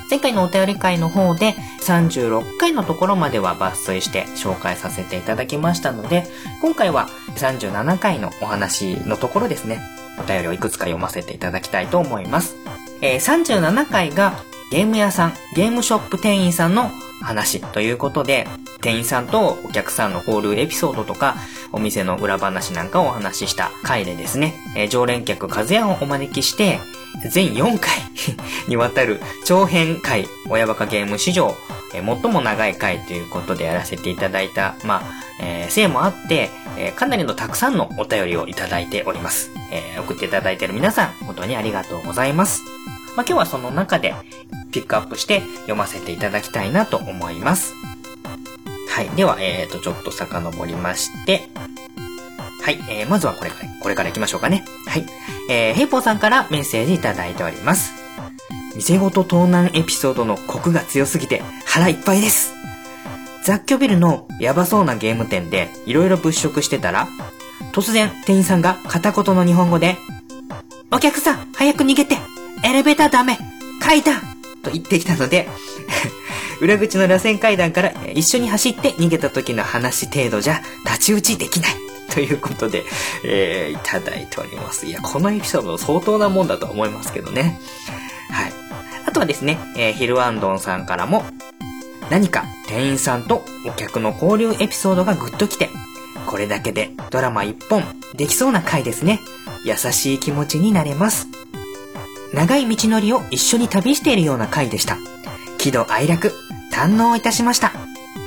前回のお便り会の方で36回のところまでは抜粋して紹介させていただきましたので、今回は37回のお話のところですね、お便りをいくつか読ませていただきたいと思います。えー、37回がゲーム屋さん、ゲームショップ店員さんの話ということで、店員さんとお客さんの交流エピソードとか、お店の裏話なんかをお話しした回でですね、えー、常連客和也をお招きして、全4回 にわたる長編回、親バカゲーム史上、えー、最も長い回ということでやらせていただいた、まあ、えー、せいもあって、えー、かなりのたくさんのお便りをいただいております。え、送っていただいている皆さん、本当にありがとうございます。まあ、今日はその中でピックアップして読ませていただきたいなと思います。はい。では、えーと、ちょっと遡りまして、はい。えー、まずはこれから、これから行きましょうかね。はい。えー、ヘイポーさんからメッセージいただいております。店ごと盗難エピソードのコクが強すぎて腹いっぱいです。雑居ビルのヤバそうなゲーム店で色々物色してたら、突然店員さんが片言の日本語で、お客さん早く逃げてエレベーターダメ階段と言ってきたので 裏口の螺旋階段から一緒に走って逃げた時の話程度じゃ太刀打ちできない。ということで、えー、いただいております。いや、このエピソード相当なもんだと思いますけどね。はい。あとはですね、えー、ヒルアンドンさんからも、何か店員さんとお客の交流エピソードがグッときて、これだけでドラマ一本できそうな回ですね。優しい気持ちになれます。長い道のりを一緒に旅しているような回でした。喜怒哀楽、堪能いたしました。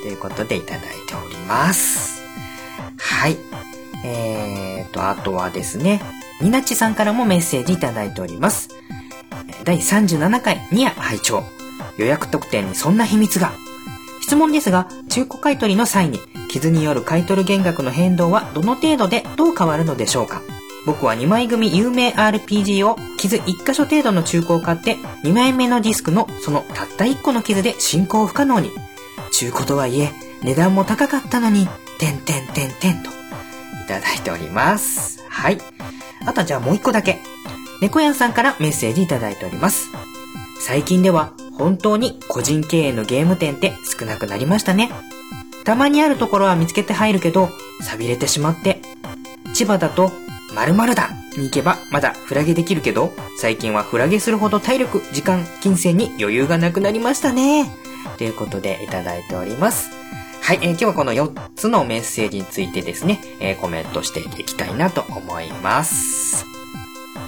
ということでいただいております。はい。えーと、あとはですね、ニナッチさんからもメッセージいただいております。第37回ニア拝聴予約特典にそんな秘密が。質問ですが、中古買取の際に、傷による買取減額の変動はどの程度でどう変わるのでしょうか僕は2枚組有名 RPG を傷1箇所程度の中古を買って2枚目のディスクのそのたった1個の傷で進行不可能に。中古とはいえ値段も高かったのに、てんてんてんてんとただいております。はい。あとじゃあもう1個だけ。猫屋さんからメッセージいただいております。最近では本当に個人経営のゲーム店って少なくなりましたね。たまにあるところは見つけて入るけど、錆びれてしまって。千葉だと〇〇だに行けばまだフラゲできるけど、最近はフラゲするほど体力、時間、金銭に余裕がなくなりましたね。ということでいただいております。はい、えー、今日はこの4つのメッセージについてですね、えー、コメントしていきたいなと思います。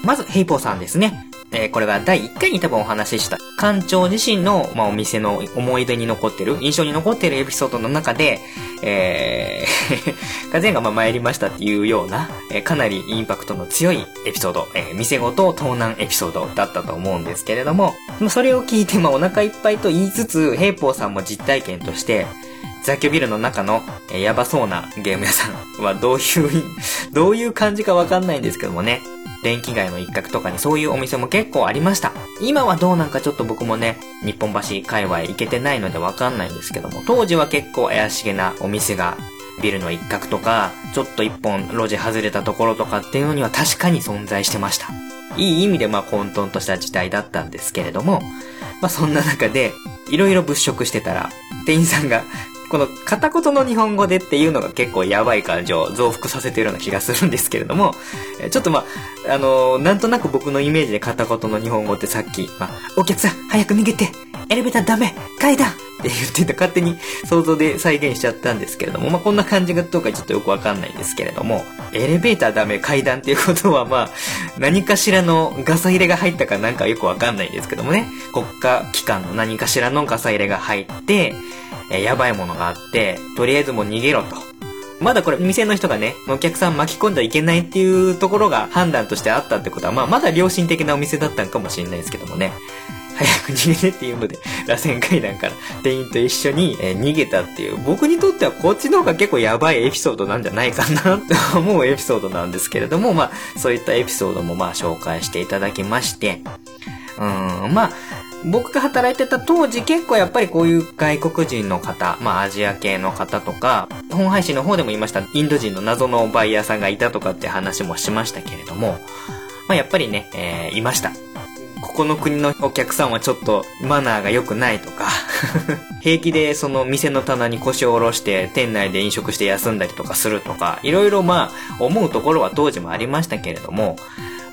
まず、ヘイポーさんですね。えー、これは第1回に多分お話しした、館長自身の、まあ、お店の思い出に残ってる、印象に残ってるエピソードの中で、えー、カゼンがまあ参りましたっていうような、えー、かなりインパクトの強いエピソード、えー、店ごと盗難エピソードだったと思うんですけれども、それを聞いて、まあ、お腹いっぱいと言いつつ、ヘイポーさんも実体験として、雑居ビルの中の、えー、やばそうなゲーム屋さんはどういう、どういう感じかわかんないんですけどもね。電気街の一角とかにそういうお店も結構ありました。今はどうなんかちょっと僕もね、日本橋界隈行けてないのでわかんないんですけども、当時は結構怪しげなお店がビルの一角とか、ちょっと一本路地外れたところとかっていうのには確かに存在してました。いい意味でまあ混沌とした時代だったんですけれども、まあそんな中で、いろいろ物色してたら、店員さんがこの片言の日本語でっていうのが結構やばい感情を増幅させてるような気がするんですけれども、ちょっとまあ、あのー、なんとなく僕のイメージで片言の日本語ってさっき、まあ、お客さん早く逃げてエレベーターダメ階段って言ってた勝手に想像で再現しちゃったんですけれども、まあ、こんな感じがどうかちょっとよくわかんないんですけれども、エレベーターダメ階段っていうことはまあ、何かしらのガサ入れが入ったかなんかよくわかんないんですけどもね、国家機関の何かしらのガサ入れが入って、えやばいものがあって、とりあえずもう逃げろと。まだこれ店の人がね、お客さん巻き込んじゃいけないっていうところが判断としてあったってことは、まあまだ良心的なお店だったんかもしれないですけどもね。早く逃げてっていうので、螺旋階段から店員と一緒に、え、逃げたっていう、僕にとってはこっちの方が結構やばいエピソードなんじゃないかなって思うエピソードなんですけれども、まあ、そういったエピソードもまあ紹介していただきまして、うん、まあ、僕が働いてた当時結構やっぱりこういう外国人の方、まあアジア系の方とか、本配信の方でも言いました、インド人の謎のバイヤーさんがいたとかって話もしましたけれども、まあやっぱりね、えー、いました。ここの国のお客さんはちょっとマナーが良くないとか 平気でその店の棚に腰を下ろして店内で飲食して休んだりとかするとか、いろいろまあ思うところは当時もありましたけれども、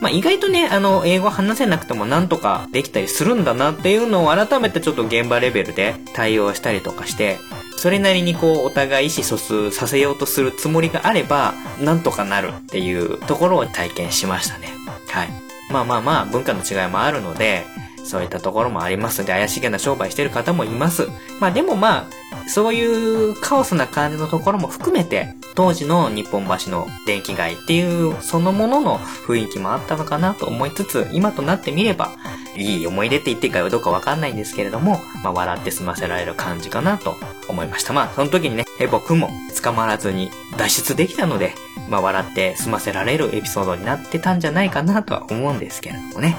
まあ、意外とね、あの、英語話せなくてもなんとかできたりするんだなっていうのを改めてちょっと現場レベルで対応したりとかして、それなりにこう、お互い意思疎通させようとするつもりがあれば、なんとかなるっていうところを体験しましたね。はい。まあまあまあ、文化の違いもあるので、そういったところもありますので、怪しげな商売してる方もいます。まあでもまあ、そういうカオスな感じのところも含めて、当時の日本橋の電気街っていうそのものの雰囲気もあったのかなと思いつつ、今となってみれば、いい思い出って言っていいかどうかわかんないんですけれども、まあ笑って済ませられる感じかなと思いました。まあその時にね、僕も捕まらずに脱出できたので、まあ笑って済ませられるエピソードになってたんじゃないかなとは思うんですけれどもね。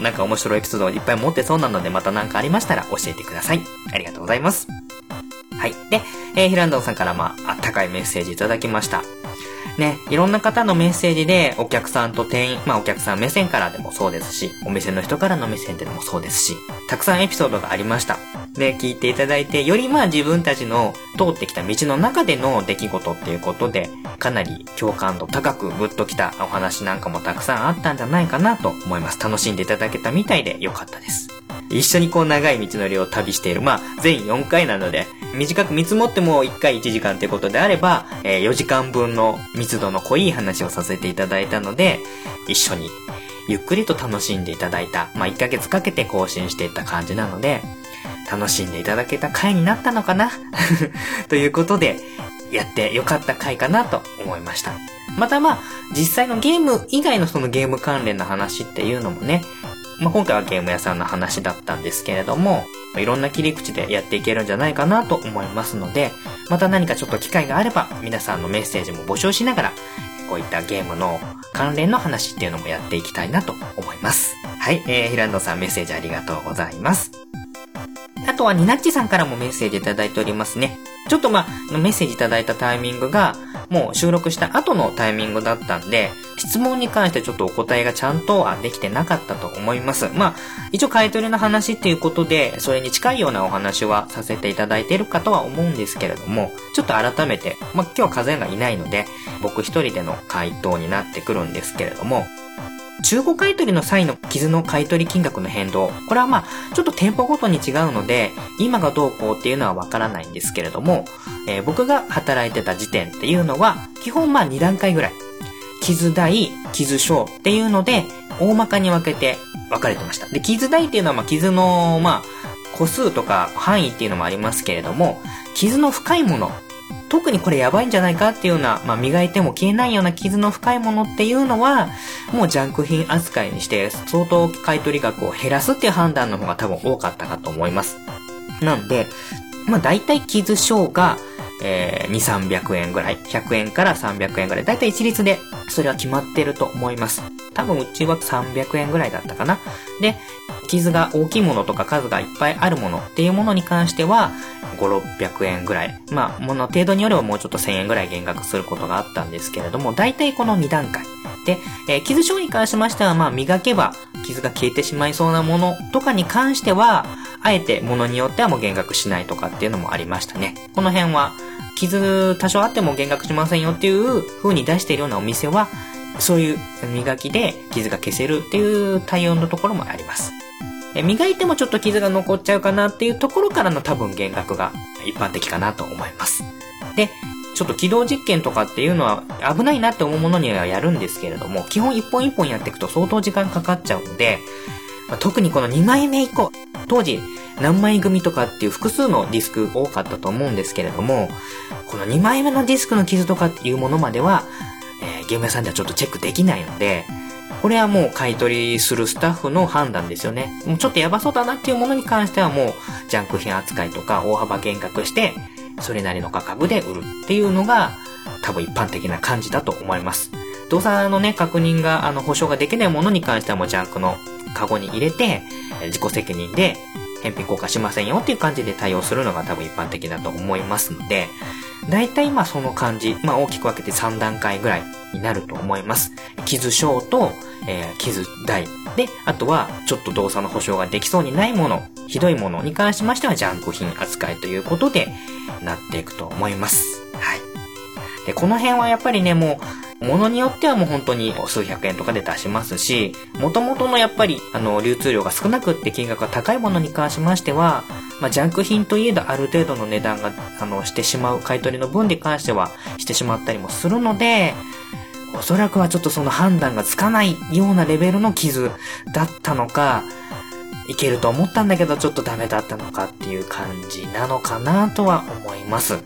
なんか面白いエピソードをいっぱい持ってそうなので、また何かありましたら教えてください。ありがとうございます。はい。で、えー、ヒランドンさんからまあ、あったかいメッセージいただきました。ね、いろんな方のメッセージで、お客さんと店員、まあお客さん目線からでもそうですし、お店の人からの目線でもそうですし、たくさんエピソードがありました。で、聞いていただいて、よりまあ自分たちの通ってきた道の中での出来事っていうことで、かなり共感度高くグッときたお話なんかもたくさんあったんじゃないかなと思います。楽しんでいただけたみたいでよかったです。一緒にこう長い道のりを旅している。まあ、全4回なので、短く見積もっても1回1時間ってことであれば、えー、4時間分の密度の濃い話をさせていただいたので、一緒にゆっくりと楽しんでいただいた。まあ、1ヶ月かけて更新していった感じなので、楽しんでいただけた回になったのかな？ということで、やってよかった回かなと思いました。またまあ、実際のゲーム以外のそのゲーム関連の話っていうのもね、まあ、今回はゲーム屋さんの話だったんですけれども、いろんな切り口でやっていけるんじゃないかなと思いますので、また何かちょっと機会があれば、皆さんのメッセージも募集しながら、こういったゲームの関連の話っていうのもやっていきたいなと思います。はい、えー、平野さんメッセージありがとうございます。あとは、ニナッチさんからもメッセージいただいておりますね。ちょっとまあ、メッセージいただいたタイミングが、もう収録した後のタイミングだったんで、質問に関してちょっとお答えがちゃんとはできてなかったと思います。まあ、一応買い取りの話っていうことで、それに近いようなお話はさせていただいているかとは思うんですけれども、ちょっと改めて、まあ今日は風がいないので、僕一人での回答になってくるんですけれども、中古買取の際の傷の買取金額の変動。これはまあ、ちょっと店舗ごとに違うので、今がどうこうっていうのはわからないんですけれども、えー、僕が働いてた時点っていうのは、基本まあ2段階ぐらい。傷大、傷小っていうので、大まかに分けて分かれてました。で、傷大っていうのはまあ傷の、まあ、個数とか範囲っていうのもありますけれども、傷の深いもの特にこれやばいんじゃないかっていうような、まあ、磨いても消えないような傷の深いものっていうのは、もうジャンク品扱いにして、相当買取額を減らすっていう判断の方が多分多かったかと思います。なんで、まあ、大体傷症が、えー、2、300円ぐらい。100円から300円ぐらい。だいたい一律で、それは決まってると思います。多分うちは300円ぐらいだったかな。で、傷が大きいものとか数がいっぱいあるものっていうものに関しては、5、600円ぐらい。まあ、もの程度によればもうちょっと1000円ぐらい減額することがあったんですけれども、だいたいこの2段階。で、えー、傷症に関しましては、まあ、磨けば傷が消えてしまいそうなものとかに関しては、あえてものによってはもう減額しないとかっていうのもありましたね。この辺は、傷多少あっても減額しませんよっていう風に出しているようなお店は、そういう磨きで傷が消せるっていう対応のところもあります。え磨いてもちょっと傷が残っちゃうかなっていうところからの多分減額が一般的かなと思います。で、ちょっと起動実験とかっていうのは危ないなって思うものにはやるんですけれども、基本一本一本やっていくと相当時間かかっちゃうので、まあ、特にこの2枚目以降、当時何枚組とかっていう複数のディスク多かったと思うんですけれども、この2枚目のディスクの傷とかっていうものまでは、えー、ゲーム屋さんではちょっとチェックできないので、これはもう買い取りするスタッフの判断ですよね。もうちょっとやばそうだなっていうものに関してはもう、ジャンク品扱いとか大幅減額して、それなりの価格で売るっていうのが、多分一般的な感じだと思います。動作のね、確認が、あの、保証ができないものに関してはもうジャンクのカゴに入れて、自己責任で返品交換しませんよっていう感じで対応するのが多分一般的だと思いますので、大体まあその感じ、まあ大きく分けて3段階ぐらいになると思います。傷小と、えー、傷大。で、あとは、ちょっと動作の保証ができそうにないもの、ひどいものに関しましては、ジャンク品扱いということで、なっていくと思います。はい。で、この辺はやっぱりね、もう、ものによってはもう本当に数百円とかで出しますし、元々のやっぱり、あの、流通量が少なくって金額が高いものに関しましては、まあ、ジャンク品といえどある程度の値段が、あの、してしまう、買い取りの分に関してはしてしまったりもするので、おそらくはちょっとその判断がつかないようなレベルの傷だったのか、いけると思ったんだけどちょっとダメだったのかっていう感じなのかなとは思います。うん。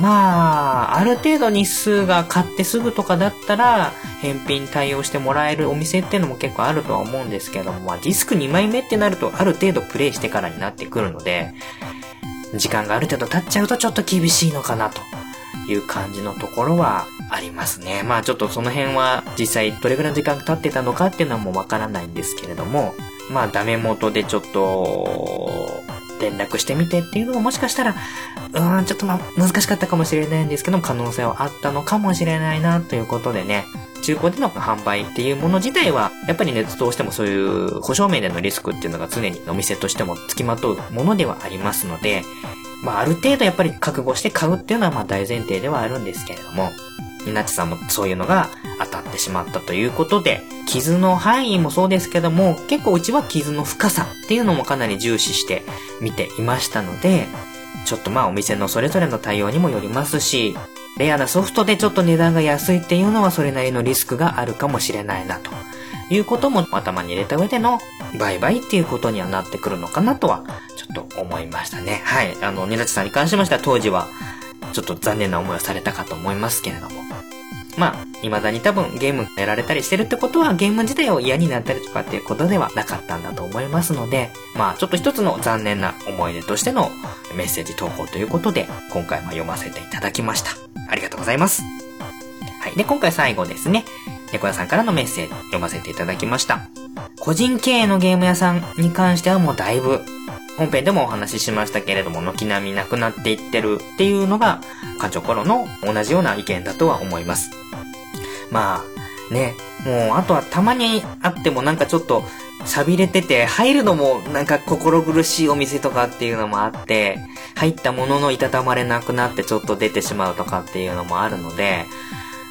まあ、ある程度日数が買ってすぐとかだったら、返品対応してもらえるお店っていうのも結構あるとは思うんですけども、まあ、ディスク2枚目ってなるとある程度プレイしてからになってくるので、時間がある程度経っちゃうとちょっと厳しいのかなという感じのところはありますね。まあちょっとその辺は実際どれぐらいの時間が経ってたのかっていうのはもうわからないんですけれども、まあダメ元でちょっと連絡してみてっていうのももしかしたら、うーん、ちょっとまあ難しかったかもしれないんですけど、可能性はあったのかもしれないなということでね、中古での販売っていうもの自体は、やっぱりネット通してもそういう保証面でのリスクっていうのが常にお店としても付きまとうものではありますので、まあある程度やっぱり覚悟して買うっていうのはまあ大前提ではあるんですけれども、ニナチさんもそういうのが当たってしまったということで、傷の範囲もそうですけども、結構うちは傷の深さっていうのもかなり重視して見ていましたので、ちょっとまあお店のそれぞれの対応にもよりますし、レアなソフトでちょっと値段が安いっていうのはそれなりのリスクがあるかもしれないなということも頭に入れた上での売買っていうことにはなってくるのかなとはちょっと思いましたね。はい。あの、ニナチさんに関しましては当時はちょっと残念な思いをされたかと思いますけれども。まあ、未だに多分ゲームやられたりしてるってことはゲーム自体を嫌になったりとかっていうことではなかったんだと思いますので、まあちょっと一つの残念な思い出としてのメッセージ投稿ということで、今回も読ませていただきました。ありがとうございます。はい。で、今回最後ですね。猫屋さんからのメッセージ読ませていただきました。個人経営のゲーム屋さんに関してはもうだいぶ本編でもお話ししましたけれども、軒並みなくなっていってるっていうのが、館長頃の同じような意見だとは思います。まあ、ね、もう、あとはたまにあってもなんかちょっと、錆びれてて、入るのもなんか心苦しいお店とかっていうのもあって、入ったもののいたたまれなくなってちょっと出てしまうとかっていうのもあるので、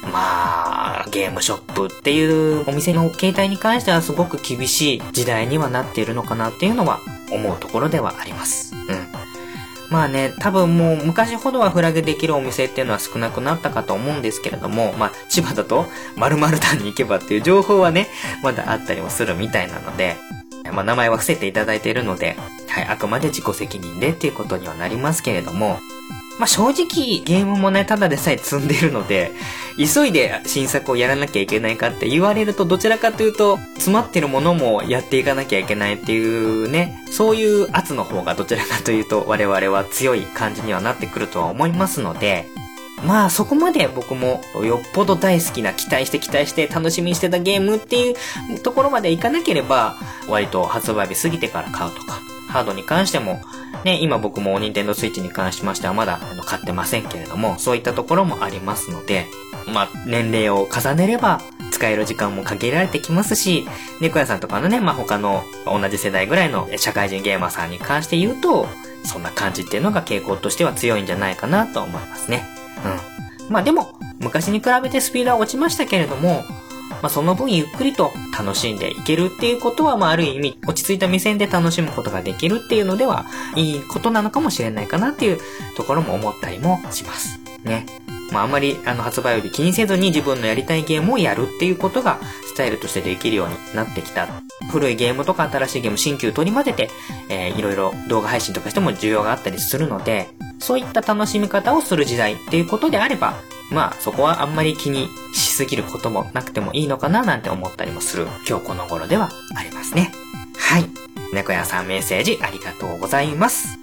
まあ、ゲームショップっていうお店の形態に関してはすごく厳しい時代にはなっているのかなっていうのは思うところではあります。うん。まあね、多分もう昔ほどはフラグできるお店っていうのは少なくなったかと思うんですけれども、まあ千葉だと〇〇団に行けばっていう情報はね、まだあったりもするみたいなので、まあ名前は伏せていただいているので、はい、あくまで自己責任でっていうことにはなりますけれども、まあ、正直ゲームもね、ただでさえ積んでるので、急いで新作をやらなきゃいけないかって言われると、どちらかというと、詰まってるものもやっていかなきゃいけないっていうね、そういう圧の方がどちらかというと、我々は強い感じにはなってくるとは思いますので、まあそこまで僕もよっぽど大好きな期待して期待して楽しみにしてたゲームっていうところまでいかなければ割と発売日過ぎてから買うとかハードに関してもね、今僕も Nintendo Switch に関しましてはまだあの買ってませんけれども、そういったところもありますので、まあ、年齢を重ねれば使える時間も限られてきますし、猫屋さんとかのね、まあ他の同じ世代ぐらいの社会人ゲーマーさんに関して言うと、そんな感じっていうのが傾向としては強いんじゃないかなと思いますね。うん。まあでも、昔に比べてスピードは落ちましたけれども、まあ、その分ゆっくりと楽しんでいけるっていうことは、まあ、ある意味、落ち着いた目線で楽しむことができるっていうのでは、いいことなのかもしれないかなっていうところも思ったりもします。ね。まあ、あんまり、あの、発売より気にせずに自分のやりたいゲームをやるっていうことが、スタイルとしてできるようになってきた。古いゲームとか新しいゲーム、新旧取り混ぜて、えー、いろいろ動画配信とかしても需要があったりするので、そういった楽しみ方をする時代っていうことであれば、まあそこはあんまり気にしすぎることもなくてもいいのかななんて思ったりもする今日この頃ではありますね。はい。猫屋さんメッセージありがとうございます。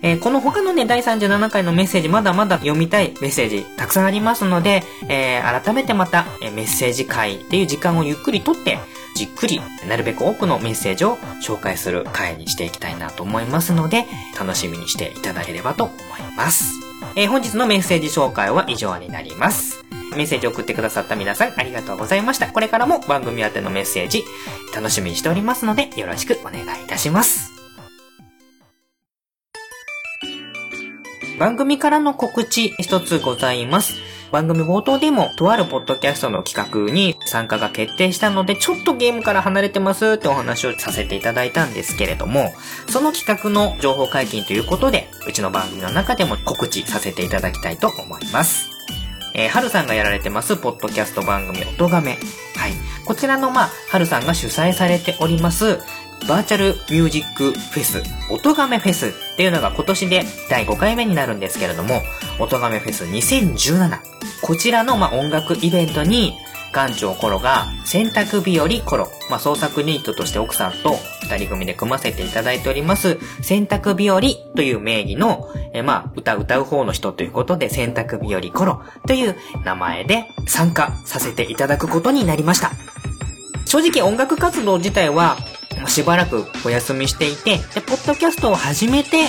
えー、この他のね、第37回のメッセージ、まだまだ読みたいメッセージたくさんありますので、えー、改めてまた、えメッセージ会っていう時間をゆっくりとって、じっくり、なるべく多くのメッセージを紹介する回にしていきたいなと思いますので、楽しみにしていただければと思います。えー、本日のメッセージ紹介は以上になります。メッセージを送ってくださった皆さんありがとうございました。これからも番組宛てのメッセージ楽しみにしておりますのでよろしくお願いいたします。番組からの告知一つございます。番組冒頭でも、とあるポッドキャストの企画に参加が決定したので、ちょっとゲームから離れてますってお話をさせていただいたんですけれども、その企画の情報解禁ということで、うちの番組の中でも告知させていただきたいと思います。えー、はるさんがやられてます、ポッドキャスト番組、音亀。はい。こちらの、まあ、はるさんが主催されております、バーチャルミュージックフェス、音亀フェスっていうのが今年で第5回目になるんですけれども、音亀フェス2017。こちらのま音楽イベントに、館長コロが洗濯日和コロ、まあ、創作ニートとして奥さんと二人組で組ませていただいております、洗濯日和という名義の、えまあ、歌歌う方の人ということで、洗濯日和コロという名前で参加させていただくことになりました。正直音楽活動自体はしばらくお休みしていて、で、ポッドキャストを始めて、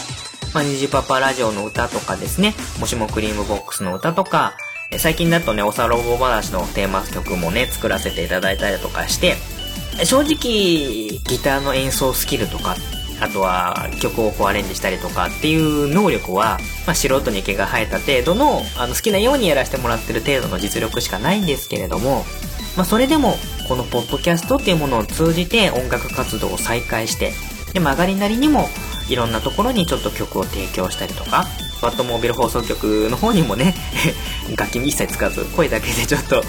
まあ、ニジパパラジオの歌とかですね、もしもクリームボックスの歌とか、最近だとね、おさろぼ話のテーマ曲もね、作らせていただいたりとかして、正直、ギターの演奏スキルとか、あとは曲をこうアレンジしたりとかっていう能力は、まあ、素人に毛が生えた程度の、あの好きなようにやらせてもらってる程度の実力しかないんですけれども、まあ、それでも、このポッドキャストっていうものを通じて音楽活動を再開して、で、曲がりなりにもいろんなところにちょっと曲を提供したりとか、バットモービル放送局の方にもね 楽器一切使わず、声だけでちょっと、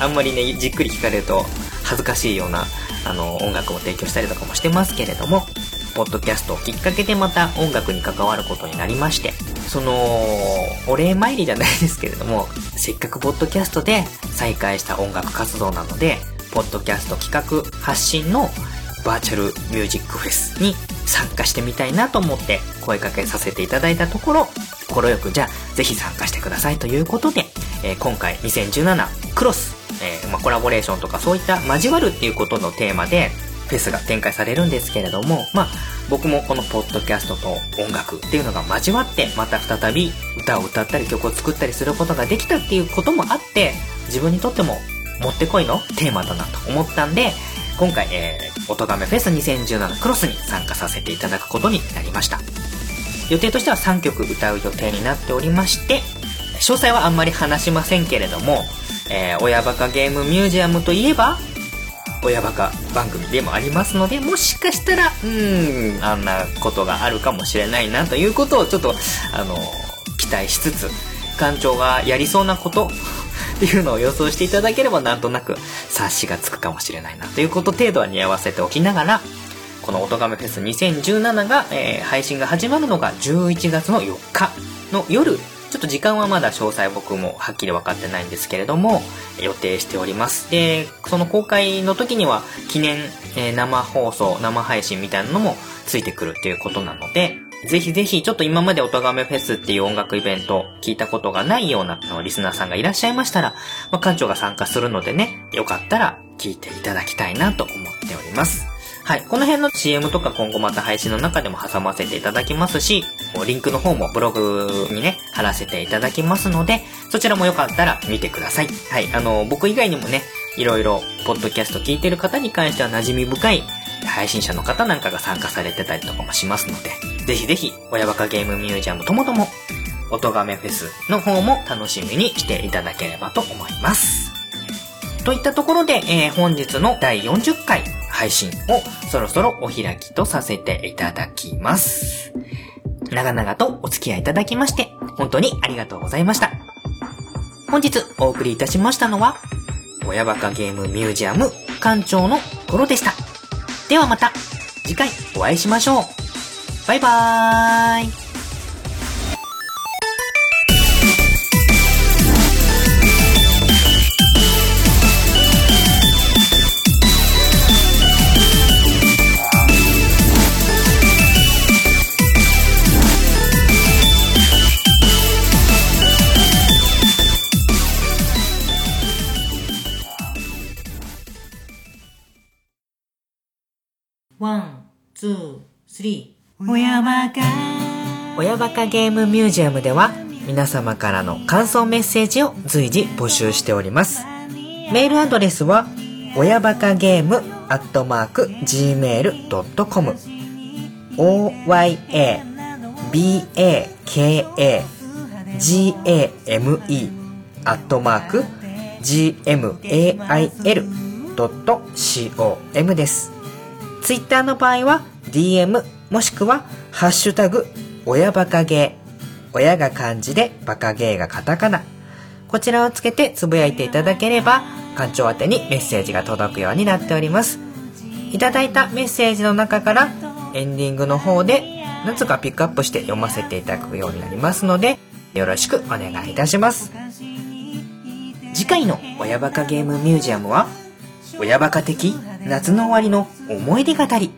あんまりね、じっくり聴かれると恥ずかしいような、あの、音楽を提供したりとかもしてますけれども、ポッドキャストをきっかけでまた音楽に関わることになりまして、その、お礼参りじゃないですけれども、せっかくポッドキャストで再開した音楽活動なので、ポッドキャスト企画発信のバーチャルミュージックフェスに参加してみたいなと思って声かけさせていただいたところ、心よくじゃあぜひ参加してくださいということで、えー、今回2017クロス、えー、まあ、コラボレーションとかそういった交わるっていうことのテーマでフェスが展開されるんですけれども、まあ、僕もこのポッドキャストと音楽っていうのが交わってまた再び歌を歌ったり曲を作ったりすることができたっていうこともあって自分にとってももってこいのテーマだなと思ったんで今回、えー、音亀フェス2017クロスに参加させていただくことになりました。予定としては3曲歌う予定になっておりまして、詳細はあんまり話しませんけれども、えー、親バカゲームミュージアムといえば、親バカ番組でもありますので、もしかしたら、うん、あんなことがあるかもしれないなということをちょっと、あの、期待しつつ、館長がやりそうなことっていうのを予想していただければなんとなく察しがつくかもしれないなということ程度はに合わせておきながら、この音亀フェス2017が、えー、配信が始まるのが11月の4日の夜、ちょっと時間はまだ詳細僕もはっきり分かってないんですけれども、予定しております。で、その公開の時には記念、えー、生放送、生配信みたいなのもついてくるっていうことなので、ぜひぜひ、ちょっと今まで音亀フェスっていう音楽イベント聞いたことがないようなリスナーさんがいらっしゃいましたら、まあ、館長が参加するのでね、よかったら聞いていただきたいなと思っております。はい。この辺の CM とか今後また配信の中でも挟ませていただきますし、リンクの方もブログにね、貼らせていただきますので、そちらもよかったら見てください。はい。あの、僕以外にもね、いろいろ、ポッドキャスト聞いてる方に関しては馴染み深い配信者の方なんかが参加されてたりとかもしますので、ぜひぜひ、親バカゲームミュージアムともとも、音亀フェスの方も楽しみにしていただければと思います。といったところで、えー、本日の第40回配信をそろそろお開きとさせていただきます。長々とお付き合いいただきまして、本当にありがとうございました。本日お送りいたしましたのは、親バカゲームミュージアム館長の頃でした。ではまた次回お会いしましょう。バイバーイ。3親バカ。親バカゲームミュージアムでは皆様からの感想メッセージを随時募集しております。メールアドレスは親バカゲームアットマーク gmail.com oyabakagame アットマーク gmail.com です。ツイッターの場合は DM もしくはハッシュタグ親バカゲー。親が漢字でバカゲーがカタカナ。こちらをつけてつぶやいていただければ館長宛てにメッセージが届くようになっております。いただいたメッセージの中からエンディングの方で何つかピックアップして読ませていただくようになりますのでよろしくお願いいたします。次回の親バカゲームミュージアムは親バカ的夏の終わりの思い出語り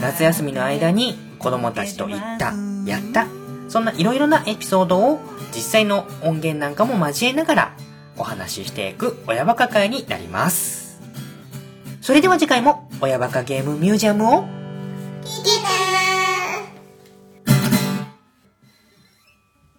夏休みの間に子供たちと行ったやった。そんないろいろなエピソードを実際の音源なんかも交えながらお話ししていく親バカ会になります。それでは次回も親バカゲームミュージアムを聞いてた